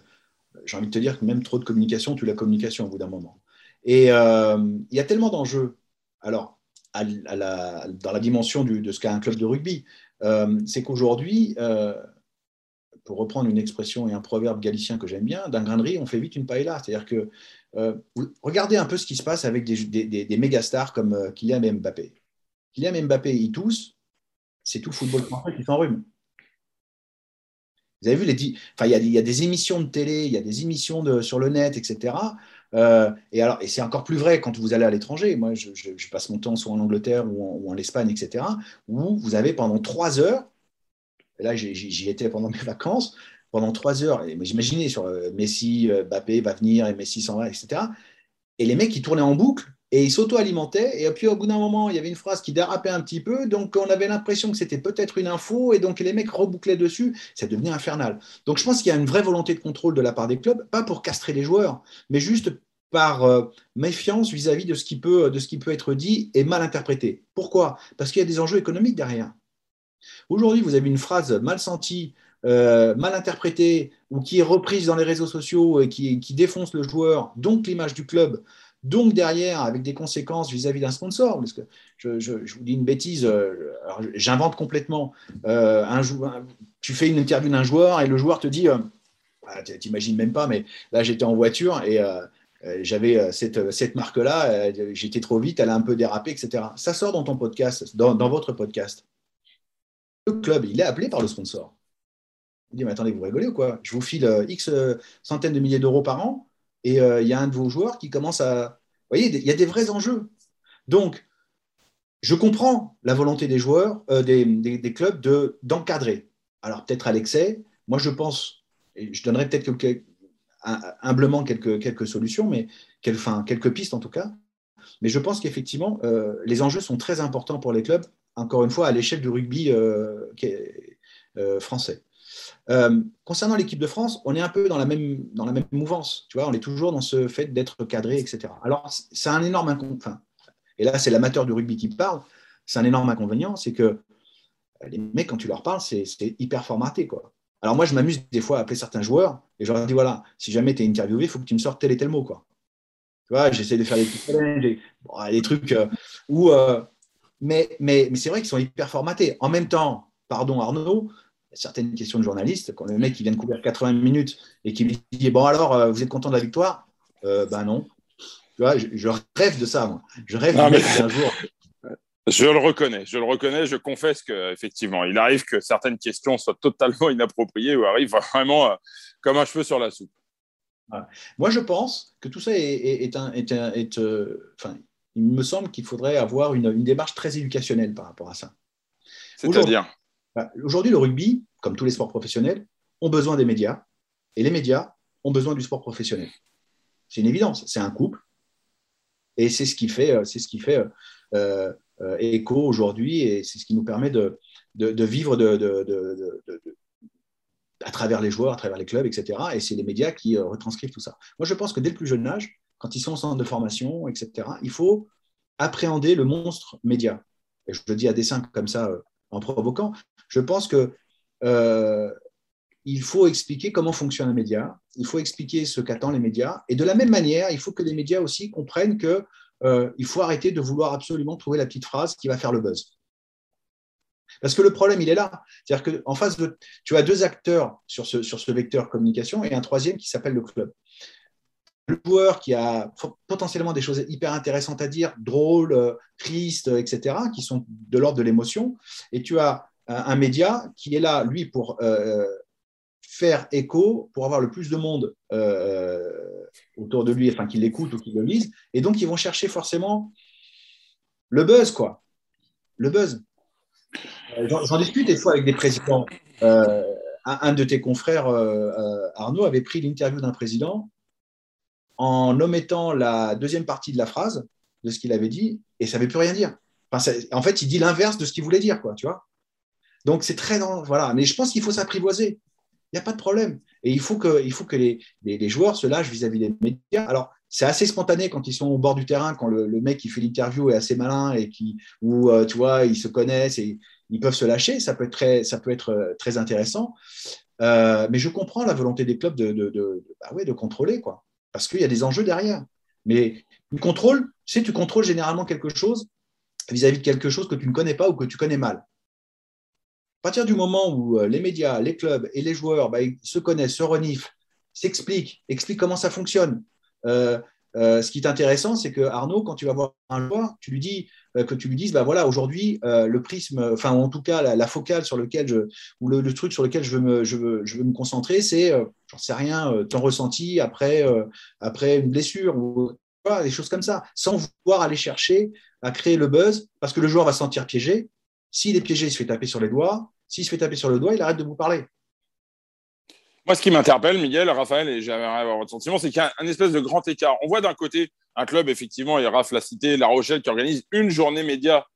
j'ai envie de te dire que même trop de communication, tu la communication au bout d'un moment. Et il y a tellement d'enjeux. Alors, dans la dimension de ce qu'a un club de rugby. Euh, c'est qu'aujourd'hui, euh, pour reprendre une expression et un proverbe galicien que j'aime bien, d'un grain de riz, on fait vite une paella. C'est-à-dire que euh, regardez un peu ce qui se passe avec des, des, méga stars comme Kylian Mbappé. Kylian Mbappé, il tousse, c'est tout football français qui s'enrhume. Vous avez vu, les enfin, il, y il y a des émissions de télé, il y a des émissions sur le net, etc. Euh, et alors, et c'est encore plus vrai quand vous allez à l'étranger. Moi, je, passe mon temps soit en Angleterre ou en, Espagne, etc., où vous avez pendant trois heures, là j'y étais pendant mes vacances, pendant trois heures, et j'imaginais sur euh, Messi, euh, Mbappé va venir et Messi s'en va, etc. Et les mecs, ils tournaient en boucle et ils s'auto-alimentaient. Et puis au bout d'un moment, il y avait une phrase qui dérapait un petit peu. Donc on avait l'impression que c'était peut-être une info. Et donc les mecs rebouclaient dessus. Ça devenait infernal. Donc je pense qu'il y a une vraie volonté de contrôle de la part des clubs, pas pour castrer les joueurs, mais juste par euh, méfiance vis-à-vis de, ce qui peut, de ce qui peut être dit et mal interprété. Pourquoi? Parce qu'il y a des enjeux économiques derrière. Aujourd'hui, vous avez une phrase mal sentie, euh, mal interprétée, ou qui est reprise dans les réseaux sociaux et qui, qui défonce le joueur, donc l'image du club, donc derrière, avec des conséquences vis-à-vis d'un sponsor, parce que je, vous dis une bêtise, euh, j'invente complètement, tu fais une interview d'un joueur et le joueur te dit, tu t'imagines même pas, mais là j'étais en voiture et euh, j'avais euh, cette, cette marque-là, euh, j'étais trop vite, elle a un peu dérapé, etc. Ça sort dans ton podcast, dans, dans, votre podcast. Le club, il est appelé par le sponsor. Il dit, mais attendez, vous rigolez ou quoi? Je vous file X centaines de milliers d'euros par an et il y a un de vos joueurs qui commence à... Vous voyez, il y a des vrais enjeux. Donc, je comprends la volonté des joueurs, des, des, des, clubs d'encadrer. Alors, peut-être à l'excès. Moi, je pense, et je donnerai peut-être quelques humblement quelques, solutions, mais quelques, pistes en tout cas. Mais je pense qu'effectivement, euh, les enjeux sont très importants pour les clubs, encore une fois, à l'échelle du rugby euh, euh, français. concernant l'équipe de France, on est un peu dans la même, mouvance. On est toujours dans ce fait d'être cadré, etc. Alors, c'est un énorme inconvénient. et là, c'est l'amateur du rugby qui parle. C'est un énorme inconvénient, c'est que les mecs, quand tu leur parles, c'est hyper formaté. Alors moi, je m'amuse des fois à appeler certains joueurs et je leur dis voilà, si jamais tu es interviewé, il faut que tu me sortes tel et tel mot. Quoi. Tu vois, j'essaie de faire des petits des trucs euh, où. Euh, mais mais, mais c'est vrai qu'ils sont hyper formatés. En même temps, pardon Arnaud, certaines questions de journalistes, quand le mec qui vient de couvrir 80 minutes et qui me dit bon alors, euh, vous êtes content de la victoire? Ben non. Tu vois, je, rêve de ça, moi. Je rêve d'un jour Je le reconnais, je le reconnais, je confesse qu'effectivement, il arrive que certaines questions soient totalement inappropriées ou arrivent vraiment euh, comme un cheveu sur la soupe. Moi, je pense que tout ça est, un, est, euh, enfin, il me semble qu'il faudrait avoir une, démarche très éducationnelle par rapport à ça. C'est-à-dire? bah, Aujourd'hui, le rugby, comme tous les sports professionnels, ont besoin des médias et les médias ont besoin du sport professionnel. C'est une évidence, c'est un couple et c'est ce qui fait, euh, c'est ce qui fait euh, écho aujourd'hui et c'est ce qui nous permet de, vivre à travers les joueurs, à travers les clubs, etc. Et c'est les médias qui euh, retranscrivent tout ça. Moi, je pense que dès le plus jeune âge, quand ils sont en centre de formation, etc., il faut appréhender le monstre média. Et je le dis à dessein comme ça, euh, en provoquant. Je pense que il faut expliquer comment fonctionne un média, il faut expliquer ce qu'attendent les médias, et de la même manière, il faut que les médias aussi comprennent que euh, il faut arrêter de vouloir absolument trouver la petite phrase qui va faire le buzz. Parce que le problème, il est là. C'est-à-dire qu'en face de. Tu as deux acteurs sur ce, sur ce vecteur communication et un troisième qui s'appelle le club. Le joueur qui a potentiellement des choses hyper intéressantes à dire, drôles, euh, tristes, etc., qui sont de l'ordre de l'émotion. Et tu as un, média qui est là, lui, pour euh, faire écho pour avoir le plus de monde euh, autour de lui, enfin qu'il l'écoute ou qu'il le lise. Et donc, ils vont chercher forcément le buzz, quoi. Le buzz. Euh, j'en discute des fois avec des présidents. Euh, un, de tes confrères, Arnaud, avait pris l'interview d'un président en omettant la deuxième partie de la phrase de ce qu'il avait dit et ça ne veut plus rien dire. en fait, il dit l'inverse de ce qu'il voulait dire, tu vois. Donc, c'est très. Voilà. Mais je pense qu'il faut s'apprivoiser. N'y a pas de problème. Et il faut que, il faut que les, les, joueurs se lâchent vis-à-vis des médias. Alors, c'est assez spontané quand ils sont au bord du terrain, quand le, mec qui fait l'interview est assez malin et qui, ou euh, tu vois, ils se connaissent et ils peuvent se lâcher. Ça peut être très, ça peut être euh, très intéressant. Euh, mais je comprends la volonté des clubs de, de, bah ouais, de contrôler, quoi. Parce qu'il y a des enjeux derrière. Mais tu contrôles, tu sais, tu contrôles généralement quelque chose vis-à-vis -vis de quelque chose que tu ne connais pas ou que tu connais mal. À partir du moment où euh, les médias, les clubs et les joueurs bah, se connaissent, se reniflent, s'expliquent, expliquent comment ça fonctionne. Euh, euh, ce qui est intéressant, c'est que Arnaud, quand tu vas voir un joueur, tu lui dis que tu lui dises, bah voilà, aujourd'hui, le prisme, enfin en tout cas la, focale sur lequel je, ou le, truc sur lequel je veux me, concentrer, c'est, j'en sais rien, ton ressenti après, après une blessure ou des choses comme ça, sans vouloir aller chercher à créer le buzz, parce que le joueur va se sentir piégé. S'il est piégé, il se fait taper sur les doigts. S'il se fait taper sur le doigt, il arrête de vous parler. Moi, ce qui m'interpelle, Miguel, Raphaël, et j'aimerais avoir votre sentiment, c'est qu'il y a un, espèce de grand écart. On voit d'un côté un club, effectivement, et Raph l'a cité, La Rochelle, qui organise une journée média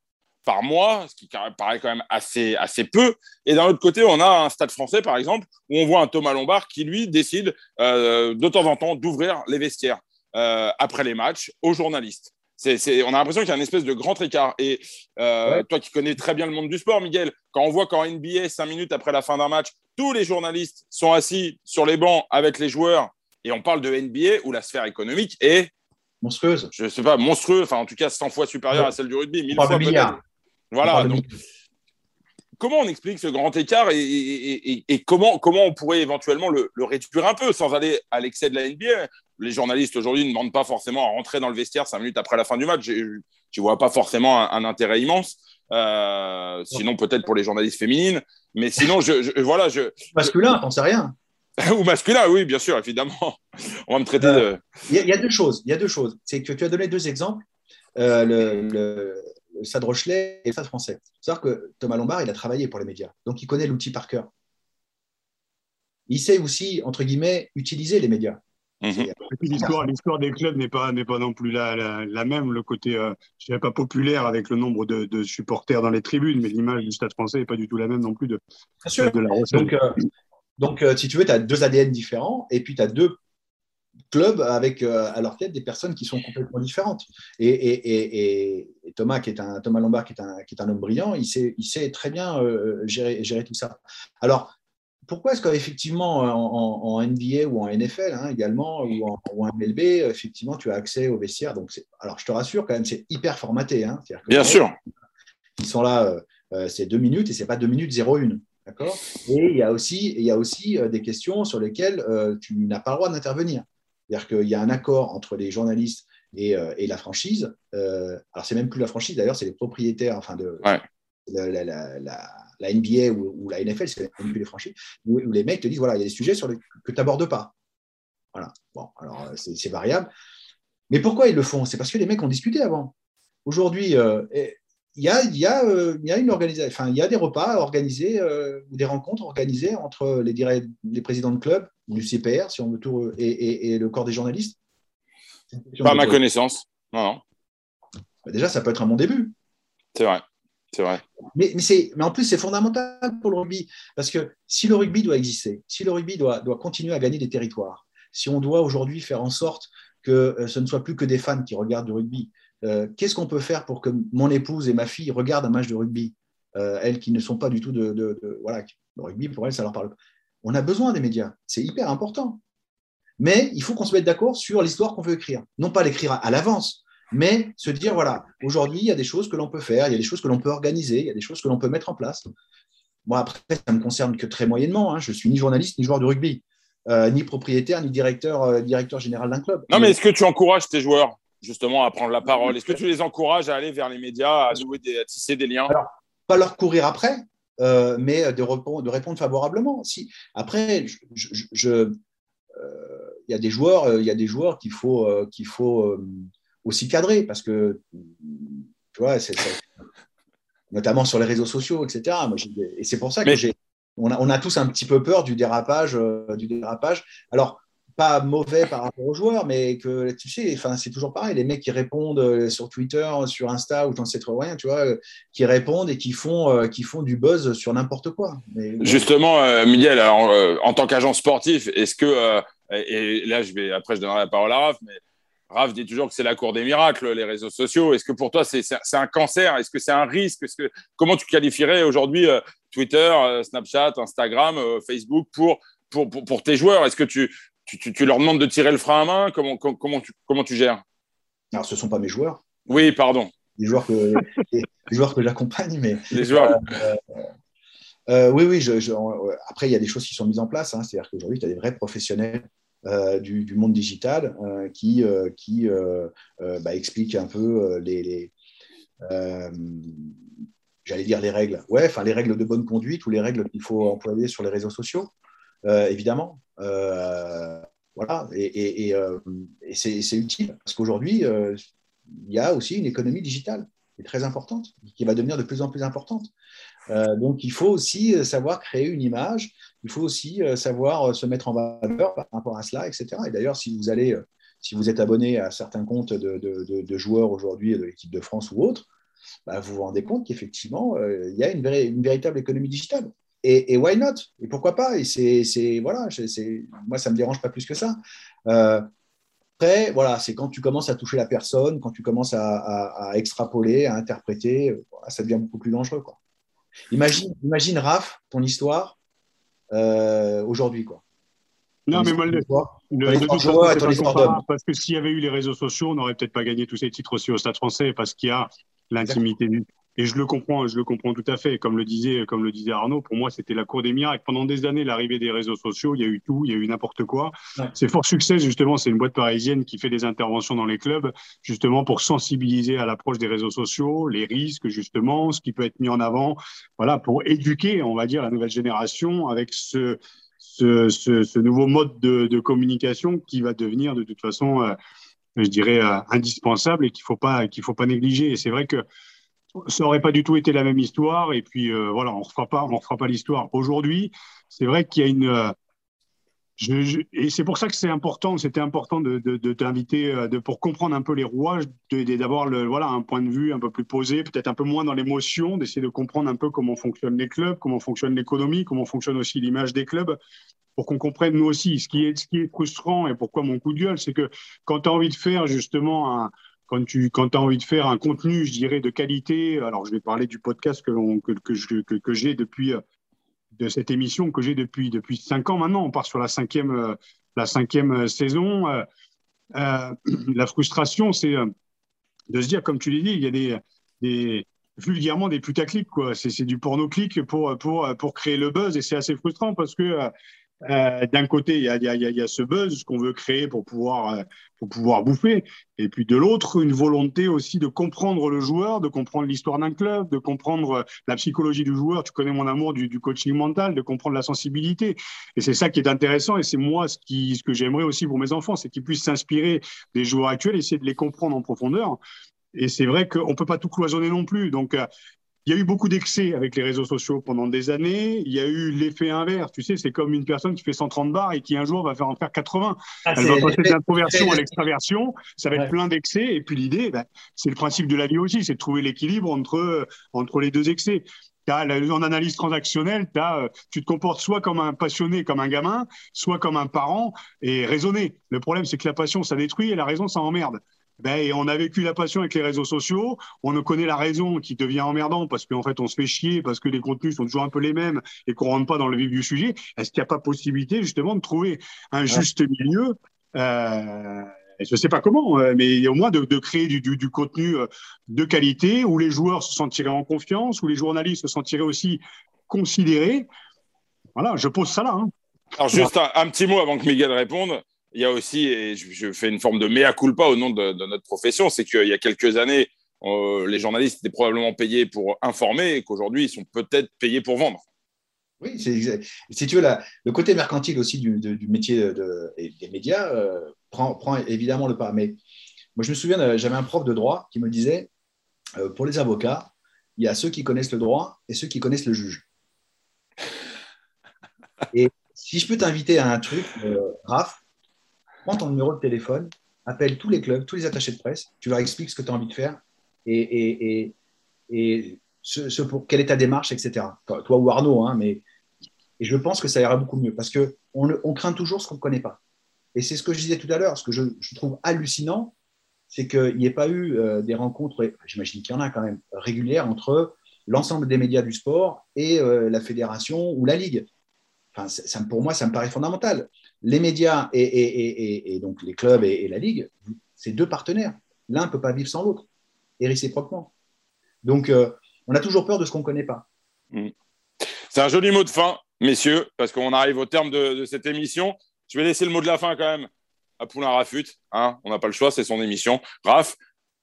par mois, ce qui paraît quand même assez, assez peu. Et d'un autre côté, on a un stade français, par exemple, où on voit un Thomas Lombard qui, lui, décide euh, de temps en temps d'ouvrir les vestiaires euh, après les matchs aux journalistes on a l'impression qu'il y a une espèce de grand écart. Et euh, toi qui connais très bien le monde du sport, Miguel, quand on voit qu'en NBA, cinq minutes après la fin d'un match, tous les journalistes sont assis sur les bancs avec les joueurs, et on parle de NBA où la sphère économique est monstrueuse. Je ne sais pas, monstrueuse, enfin en tout cas 100 fois supérieure à celle du rugby, mille fois peut-être. Voilà, donc comment on explique ce grand écart et, comment, comment on pourrait éventuellement le, réduire un peu sans aller à l'excès de la NBA Les journalistes aujourd'hui ne demandent pas forcément à rentrer dans le vestiaire cinq minutes après la fin du match. Je ne vois pas forcément un, intérêt immense. Euh, sinon, peut-être pour les journalistes féminines. Mais sinon, je, voilà. Je, masculin, t'en sais rien. Ou masculin, oui, bien sûr, évidemment. On va me traiter euh, de. Il y, a deux choses. Il y a deux choses. C'est que tu as donné deux exemples. Euh, le, Stade Rochelet et le Stade français. Faut que Thomas Lombard, il a travaillé pour les médias, donc il connaît l'outil par cœur. Il sait aussi, entre guillemets, utiliser les médias. Mhm. L'histoire des clubs n'est pas, pas non plus la, la, même. Le côté, euh, je dirais pas populaire avec le nombre de, supporters dans les tribunes, mais l'image du stade français n'est pas du tout la même non plus de, de la Donc, euh, donc euh, si tu veux, tu as deux ADN différents et puis tu as deux club avec euh, à leur tête des personnes qui sont complètement différentes. Et, Thomas, qui est un, Thomas Lombard, qui est un, qui est un homme brillant, il sait, il sait très bien euh, gérer, gérer tout ça. Alors, pourquoi est-ce qu'effectivement, en, en, NBA ou en NFL hein, également, ou en, MLB, effectivement, tu as accès aux vestiaires donc Alors, je te rassure, quand même, c'est hyper formaté. Hein, bien sûr. Ils sont là, euh, c'est deux minutes et c'est pas deux minutes 0-1. D'accord? Et il y a aussi, il y a aussi des questions sur lesquelles tu n'as pas le droit d'intervenir. C'est-à-dire qu'il y a un accord entre les journalistes et, et la franchise. alors, c'est même plus la franchise, d'ailleurs, c'est les propriétaires enfin, de la, la, NBA ou, la NFL, c'est même plus les franchises, où, les mecs te disent voilà, il y a des sujets sur les, que tu n'abordes pas. Voilà. Bon, alors, c'est variable. Mais pourquoi ils le font? C'est parce que les mecs ont discuté avant. Aujourd'hui, il y a, y, a, euh, y a, une organisation, enfin, il y a des repas organisés euh, ou des rencontres organisées entre les, les présidents de club, du CPR, si on veut tout, et, et, le corps des journalistes. Pas à ma connaissance. Non, bah, déjà, ça peut être un bon début. C'est vrai. C'est vrai. Mais, en plus, c'est fondamental pour le rugby. Parce que si le rugby doit exister, si le rugby doit, doit continuer à gagner des territoires, si on doit aujourd'hui faire en sorte que euh, ce ne soit plus que des fans qui regardent du rugby, euh, qu'est-ce qu'on peut faire pour que mon épouse et ma fille regardent un match de rugby euh, Elles qui ne sont pas du tout de, Voilà, le rugby, pour elles, ça leur parle. On a besoin des médias. C'est hyper important. Mais il faut qu'on se mette d'accord sur l'histoire qu'on veut écrire. Non pas l'écrire à, l'avance, mais se dire, voilà, aujourd'hui, il y a des choses que l'on peut faire, il y a des choses que l'on peut organiser, il y a des choses que l'on peut mettre en place. Moi, après, ça ne me concerne que très moyennement. Hein. Je suis ni journaliste, ni joueur de rugby, euh, ni propriétaire, ni directeur, directeur général d'un club. Non, mais est-ce que tu encourages tes joueurs justement à prendre la parole? Est-ce que tu les encourages à aller vers les médias, à, des, tisser des liens? Alors, pas leur courir après, euh, mais de, répondre, de répondre favorablement. Si, après, je, euh, il y a des joueurs, euh, il y a des joueurs qu'il faut, qu'il faut aussi cadrer parce que tu vois, notamment sur les réseaux sociaux, etc. et c'est pour ça que j'ai, on a, on a, tous un petit peu peur du dérapage, du dérapage. Alors, pas mauvais par rapport aux joueurs, mais que tu sais, enfin, c'est toujours pareil. Les mecs qui répondent euh, sur Twitter, sur Insta ou j'en sais trop rien, tu vois, euh, qui répondent et qui font, euh, qui font du buzz sur n'importe quoi. Justement, Miguel, en tant qu'agent sportif, est-ce que, et là, je vais, après, je donnerai la parole à Raph, mais Raph dit toujours que c'est la cour des miracles, les réseaux sociaux. Est-ce que pour toi, c'est un cancer? Est-ce que c'est un risque? -ce que, Comment tu qualifierais aujourd'hui Twitter, Snapchat, Instagram, Facebook pour, pour, pour, pour tes joueurs? Est-ce que tu, tu, leur demandes de tirer le frein à main? Comment, comment, tu, comment tu gères? Alors, ce ne sont pas mes joueurs. Oui, pardon. Les joueurs que, les, joueurs que j'accompagne, mais. Les joueurs. Euh, euh, oui, oui. Je, après, il y a des choses qui sont mises en place. Hein. C'est-à-dire qu'aujourd'hui, tu as des vrais professionnels euh, du, monde digital qui, qui bah, expliquent un peu les. J'allais dire les règles. Ouais, enfin les règles de bonne conduite ou les règles qu'il faut employer sur les réseaux sociaux. évidemment. Euh, voilà, et, euh, c'est utile parce qu'aujourd'hui, euh, il y a aussi une économie digitale qui est très importante, qui va devenir de plus en plus importante. donc, il faut aussi savoir créer une image, il faut aussi savoir se mettre en valeur par rapport à cela, etc. Et d'ailleurs, si vous allez, si vous êtes abonné à certains comptes de, joueurs aujourd'hui de l'équipe de France ou autres, bah, vous vous rendez compte qu'effectivement, il y a une, véritable économie digitale. Et, why not? Et pourquoi pas? Et c'est voilà, moi ça me dérange pas plus que ça. Euh, après, voilà, c'est quand tu commences à toucher la personne, quand tu commences à, extrapoler, à interpréter, ça devient beaucoup plus dangereux. Imagine, imagine Raph, ton histoire euh, aujourd'hui, quoi. Non, mais moi, le, le, parce que s'il y avait eu les réseaux sociaux, on n'aurait peut-être pas gagné tous ces titres aussi au Stade français, parce qu'il y a l'intimité du, et je le comprends, je le comprends tout à fait. Comme le disait, comme le disait Arnaud, pour moi, c'était la cour des miracles. Pendant des années, l'arrivée des réseaux sociaux, il y a eu tout, il y a eu n'importe quoi. C'est fort succès, justement. C'est une boîte parisienne qui fait des interventions dans les clubs, justement pour sensibiliser à l'approche des réseaux sociaux, les risques, justement, ce qui peut être mis en avant, voilà, pour éduquer, on va dire, la nouvelle génération avec ce, ce, ce, nouveau mode de, de, communication qui va devenir, de toute façon, euh, je dirais, euh, indispensable et qu'il faut pas, qu'il faut pas négliger. Et c'est vrai que ça n'aurait pas du tout été la même histoire. Et puis euh, voilà, on refera pas, on refera pas l'histoire. Aujourd'hui, c'est vrai qu'il y a une. Euh, et c'est pour ça que c'est important, c'était important de, de, t'inviter euh, de, pour comprendre un peu les rouages, d'avoir voilà, un point de vue un peu plus posé, peut-être un peu moins dans l'émotion, d'essayer de comprendre un peu comment fonctionnent les clubs, comment fonctionne l'économie, comment fonctionne aussi l'image des clubs, pour qu'on comprenne nous aussi. Ce qui est, ce qui est frustrant et pourquoi mon coup de gueule, c'est que quand tu as envie de faire justement un, quand tu quand as envie de faire un contenu, je dirais, de qualité, alors je vais parler du podcast que, que, que, j'ai depuis, euh, de cette émission que j'ai depuis, depuis cinq ans maintenant, on part sur la cinquième, euh, la cinquième euh, saison. la frustration, c'est de se dire, comme tu l'as dit, il y a des, des vulgairement des putaclics, quoi. C'est du porno-clic pour, pour, pour créer le buzz et c'est assez frustrant parce que Euh, D'un côté, il y a, ce buzz qu'on veut créer pour pouvoir, euh, pour pouvoir bouffer. Et puis de l'autre, une volonté aussi de comprendre le joueur, de comprendre l'histoire d'un club, de comprendre euh, la psychologie du joueur. Tu connais mon amour du, coaching mental, de comprendre la sensibilité. Et c'est ça qui est intéressant. Et c'est moi ce, que j'aimerais aussi pour mes enfants, c'est qu'ils puissent s'inspirer des joueurs actuels, essayer de les comprendre en profondeur. Et c'est vrai qu'on ne peut pas tout cloisonner non plus. Donc, il y a eu beaucoup d'excès avec les réseaux sociaux pendant des années. Il y a eu l'effet inverse. Tu sais, c'est comme une personne qui fait 130 bars et qui un jour va faire en faire 80. Ah, Elle va passer de l'introversion à l'extraversion. Ça va être plein d'excès. Et puis l'idée, ben, c'est le principe de la vie aussi, c'est de trouver l'équilibre entre, entre les deux excès. As, en analyse transactionnelle, as, tu te comportes soit comme un passionné, comme un gamin, soit comme un parent et raisonner. Le problème, c'est que la passion, ça détruit et la raison, ça emmerde. Ben, on a vécu la passion avec les réseaux sociaux. On ne connaît la raison qui devient emmerdant parce qu'en fait, on se fait chier parce que les contenus sont toujours un peu les mêmes et qu'on rentre pas dans le vif du sujet. Est-ce qu'il n'y a pas possibilité justement de trouver un juste milieu euh, je ne sais pas comment, euh, mais au moins de, créer du, du, contenu euh, de qualité où les joueurs se sentiraient en confiance, où les journalistes se sentiraient aussi considérés? Voilà, je pose ça là. Hein. Alors juste un, petit mot avant que Miguel réponde il y a aussi, et je, fais une forme de mea culpa au nom de, notre profession, c'est qu'il y a quelques années, euh, les journalistes étaient probablement payés pour informer et qu'aujourd'hui, ils sont peut-être payés pour vendre. Oui, si tu veux, le côté mercantile aussi du, métier des médias euh, prend, prend, évidemment le pas. Mais moi, je me souviens, euh, j'avais un prof de droit qui me disait, pour les avocats, il y a ceux qui connaissent le droit et ceux qui connaissent le juge. Et si je peux t'inviter à un truc, Raph, prends ton numéro de téléphone, appelle tous les clubs, tous les attachés de presse, tu leur expliques ce que tu as envie de faire et, ce, pour, quelle est ta démarche, etc. Toi ou Arnaud, hein, mais et je pense que ça ira beaucoup mieux parce qu'on on craint toujours ce qu'on ne connaît pas. Et c'est ce que je disais tout à l'heure, ce que je, trouve hallucinant, c'est qu'il n'y ait pas eu euh, des rencontres, j'imagine qu'il y en a quand même, régulières entre l'ensemble des médias du sport et euh, la fédération ou la ligue. Enfin, pour moi, ça me paraît fondamental les médias et, donc les clubs et, la ligue, c'est deux partenaires. L'un ne peut pas vivre sans l'autre, et réciproquement. Donc, euh, on a toujours peur de ce qu'on ne connaît pas. Mm. C'est un joli mot de fin, messieurs, parce qu'on arrive au terme de, cette émission. Je vais laisser le mot de la fin quand même à Poulain Rafut. Hein. on n'a pas le choix, c'est son émission. Raph,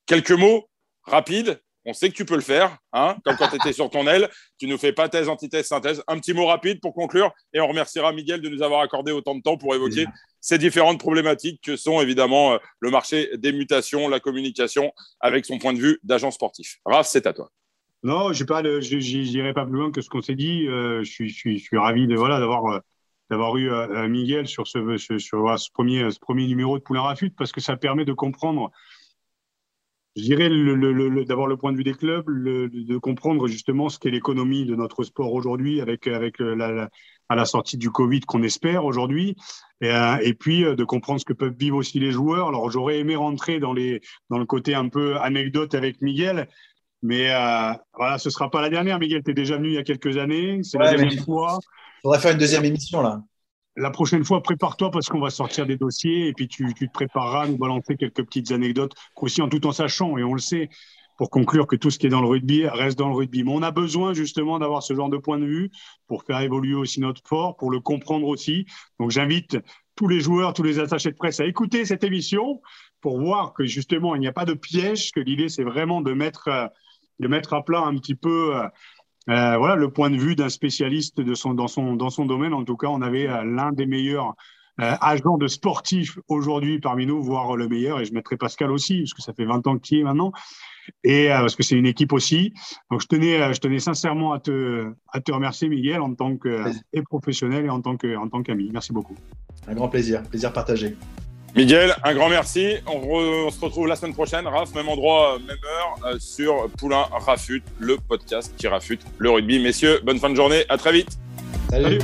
quelques mots rapides on sait que tu peux le faire, hein, comme quand tu étais sur ton aile. Tu nous fais pas thèse, antithèse, synthèse. Un petit mot rapide pour conclure et on remerciera Miguel de nous avoir accordé autant de temps pour évoquer ces différentes problématiques que sont évidemment euh, le marché des mutations, la communication avec son point de vue d'agent sportif. Raph, c'est à toi. Non, je n'irai pas plus loin que ce qu'on s'est dit. Euh, je, suis, je, suis, ravi de voilà d'avoir euh, d'avoir eu Miguel sur ce, sur, ce, premier, ce premier numéro de Poulain Rafut parce que ça permet de comprendre je dirais d'avoir le point de vue des clubs, de comprendre justement ce qu'est l'économie de notre sport aujourd'hui avec, avec la, à la sortie du Covid qu'on espère aujourd'hui, et, euh, et, puis euh, de comprendre ce que peuvent vivre aussi les joueurs. Alors j'aurais aimé rentrer dans, les, dans le côté un peu anecdote avec Miguel, mais euh, voilà, ce sera pas la dernière. Miguel, tu es déjà venu il y a quelques années, c'est la deuxième fois. On va faire une deuxième émission là la prochaine fois, prépare-toi parce qu'on va sortir des dossiers et puis tu, te prépareras à nous balancer quelques petites anecdotes aussi en tout en sachant, et on le sait, pour conclure que tout ce qui est dans le rugby reste dans le rugby. Mais on a besoin justement d'avoir ce genre de point de vue pour faire évoluer aussi notre sport, pour le comprendre aussi. Donc j'invite tous les joueurs, tous les attachés de presse à écouter cette émission pour voir que justement il n'y a pas de piège, que l'idée c'est vraiment de mettre, de mettre à plat un petit peu euh, euh, voilà le point de vue d'un spécialiste de son, dans, son, dans son domaine. En tout cas, on avait euh, l'un des meilleurs euh, agents de sportifs aujourd'hui parmi nous, voire le meilleur. Et je mettrai Pascal aussi, parce que ça fait 20 ans qu'il est maintenant. Et parce que c'est une équipe aussi. Donc, je tenais, je tenais sincèrement à te, à te remercier, Miguel, en tant que et professionnel et en tant que, en tant qu'ami. Merci beaucoup. Un grand plaisir, plaisir partagé. Miguel, un grand merci. On, se retrouve la semaine prochaine, Raph, même endroit, même heure, euh, sur Poulain Rafute, le podcast qui rafute le rugby. Messieurs, bonne fin de journée, à très vite. Salut.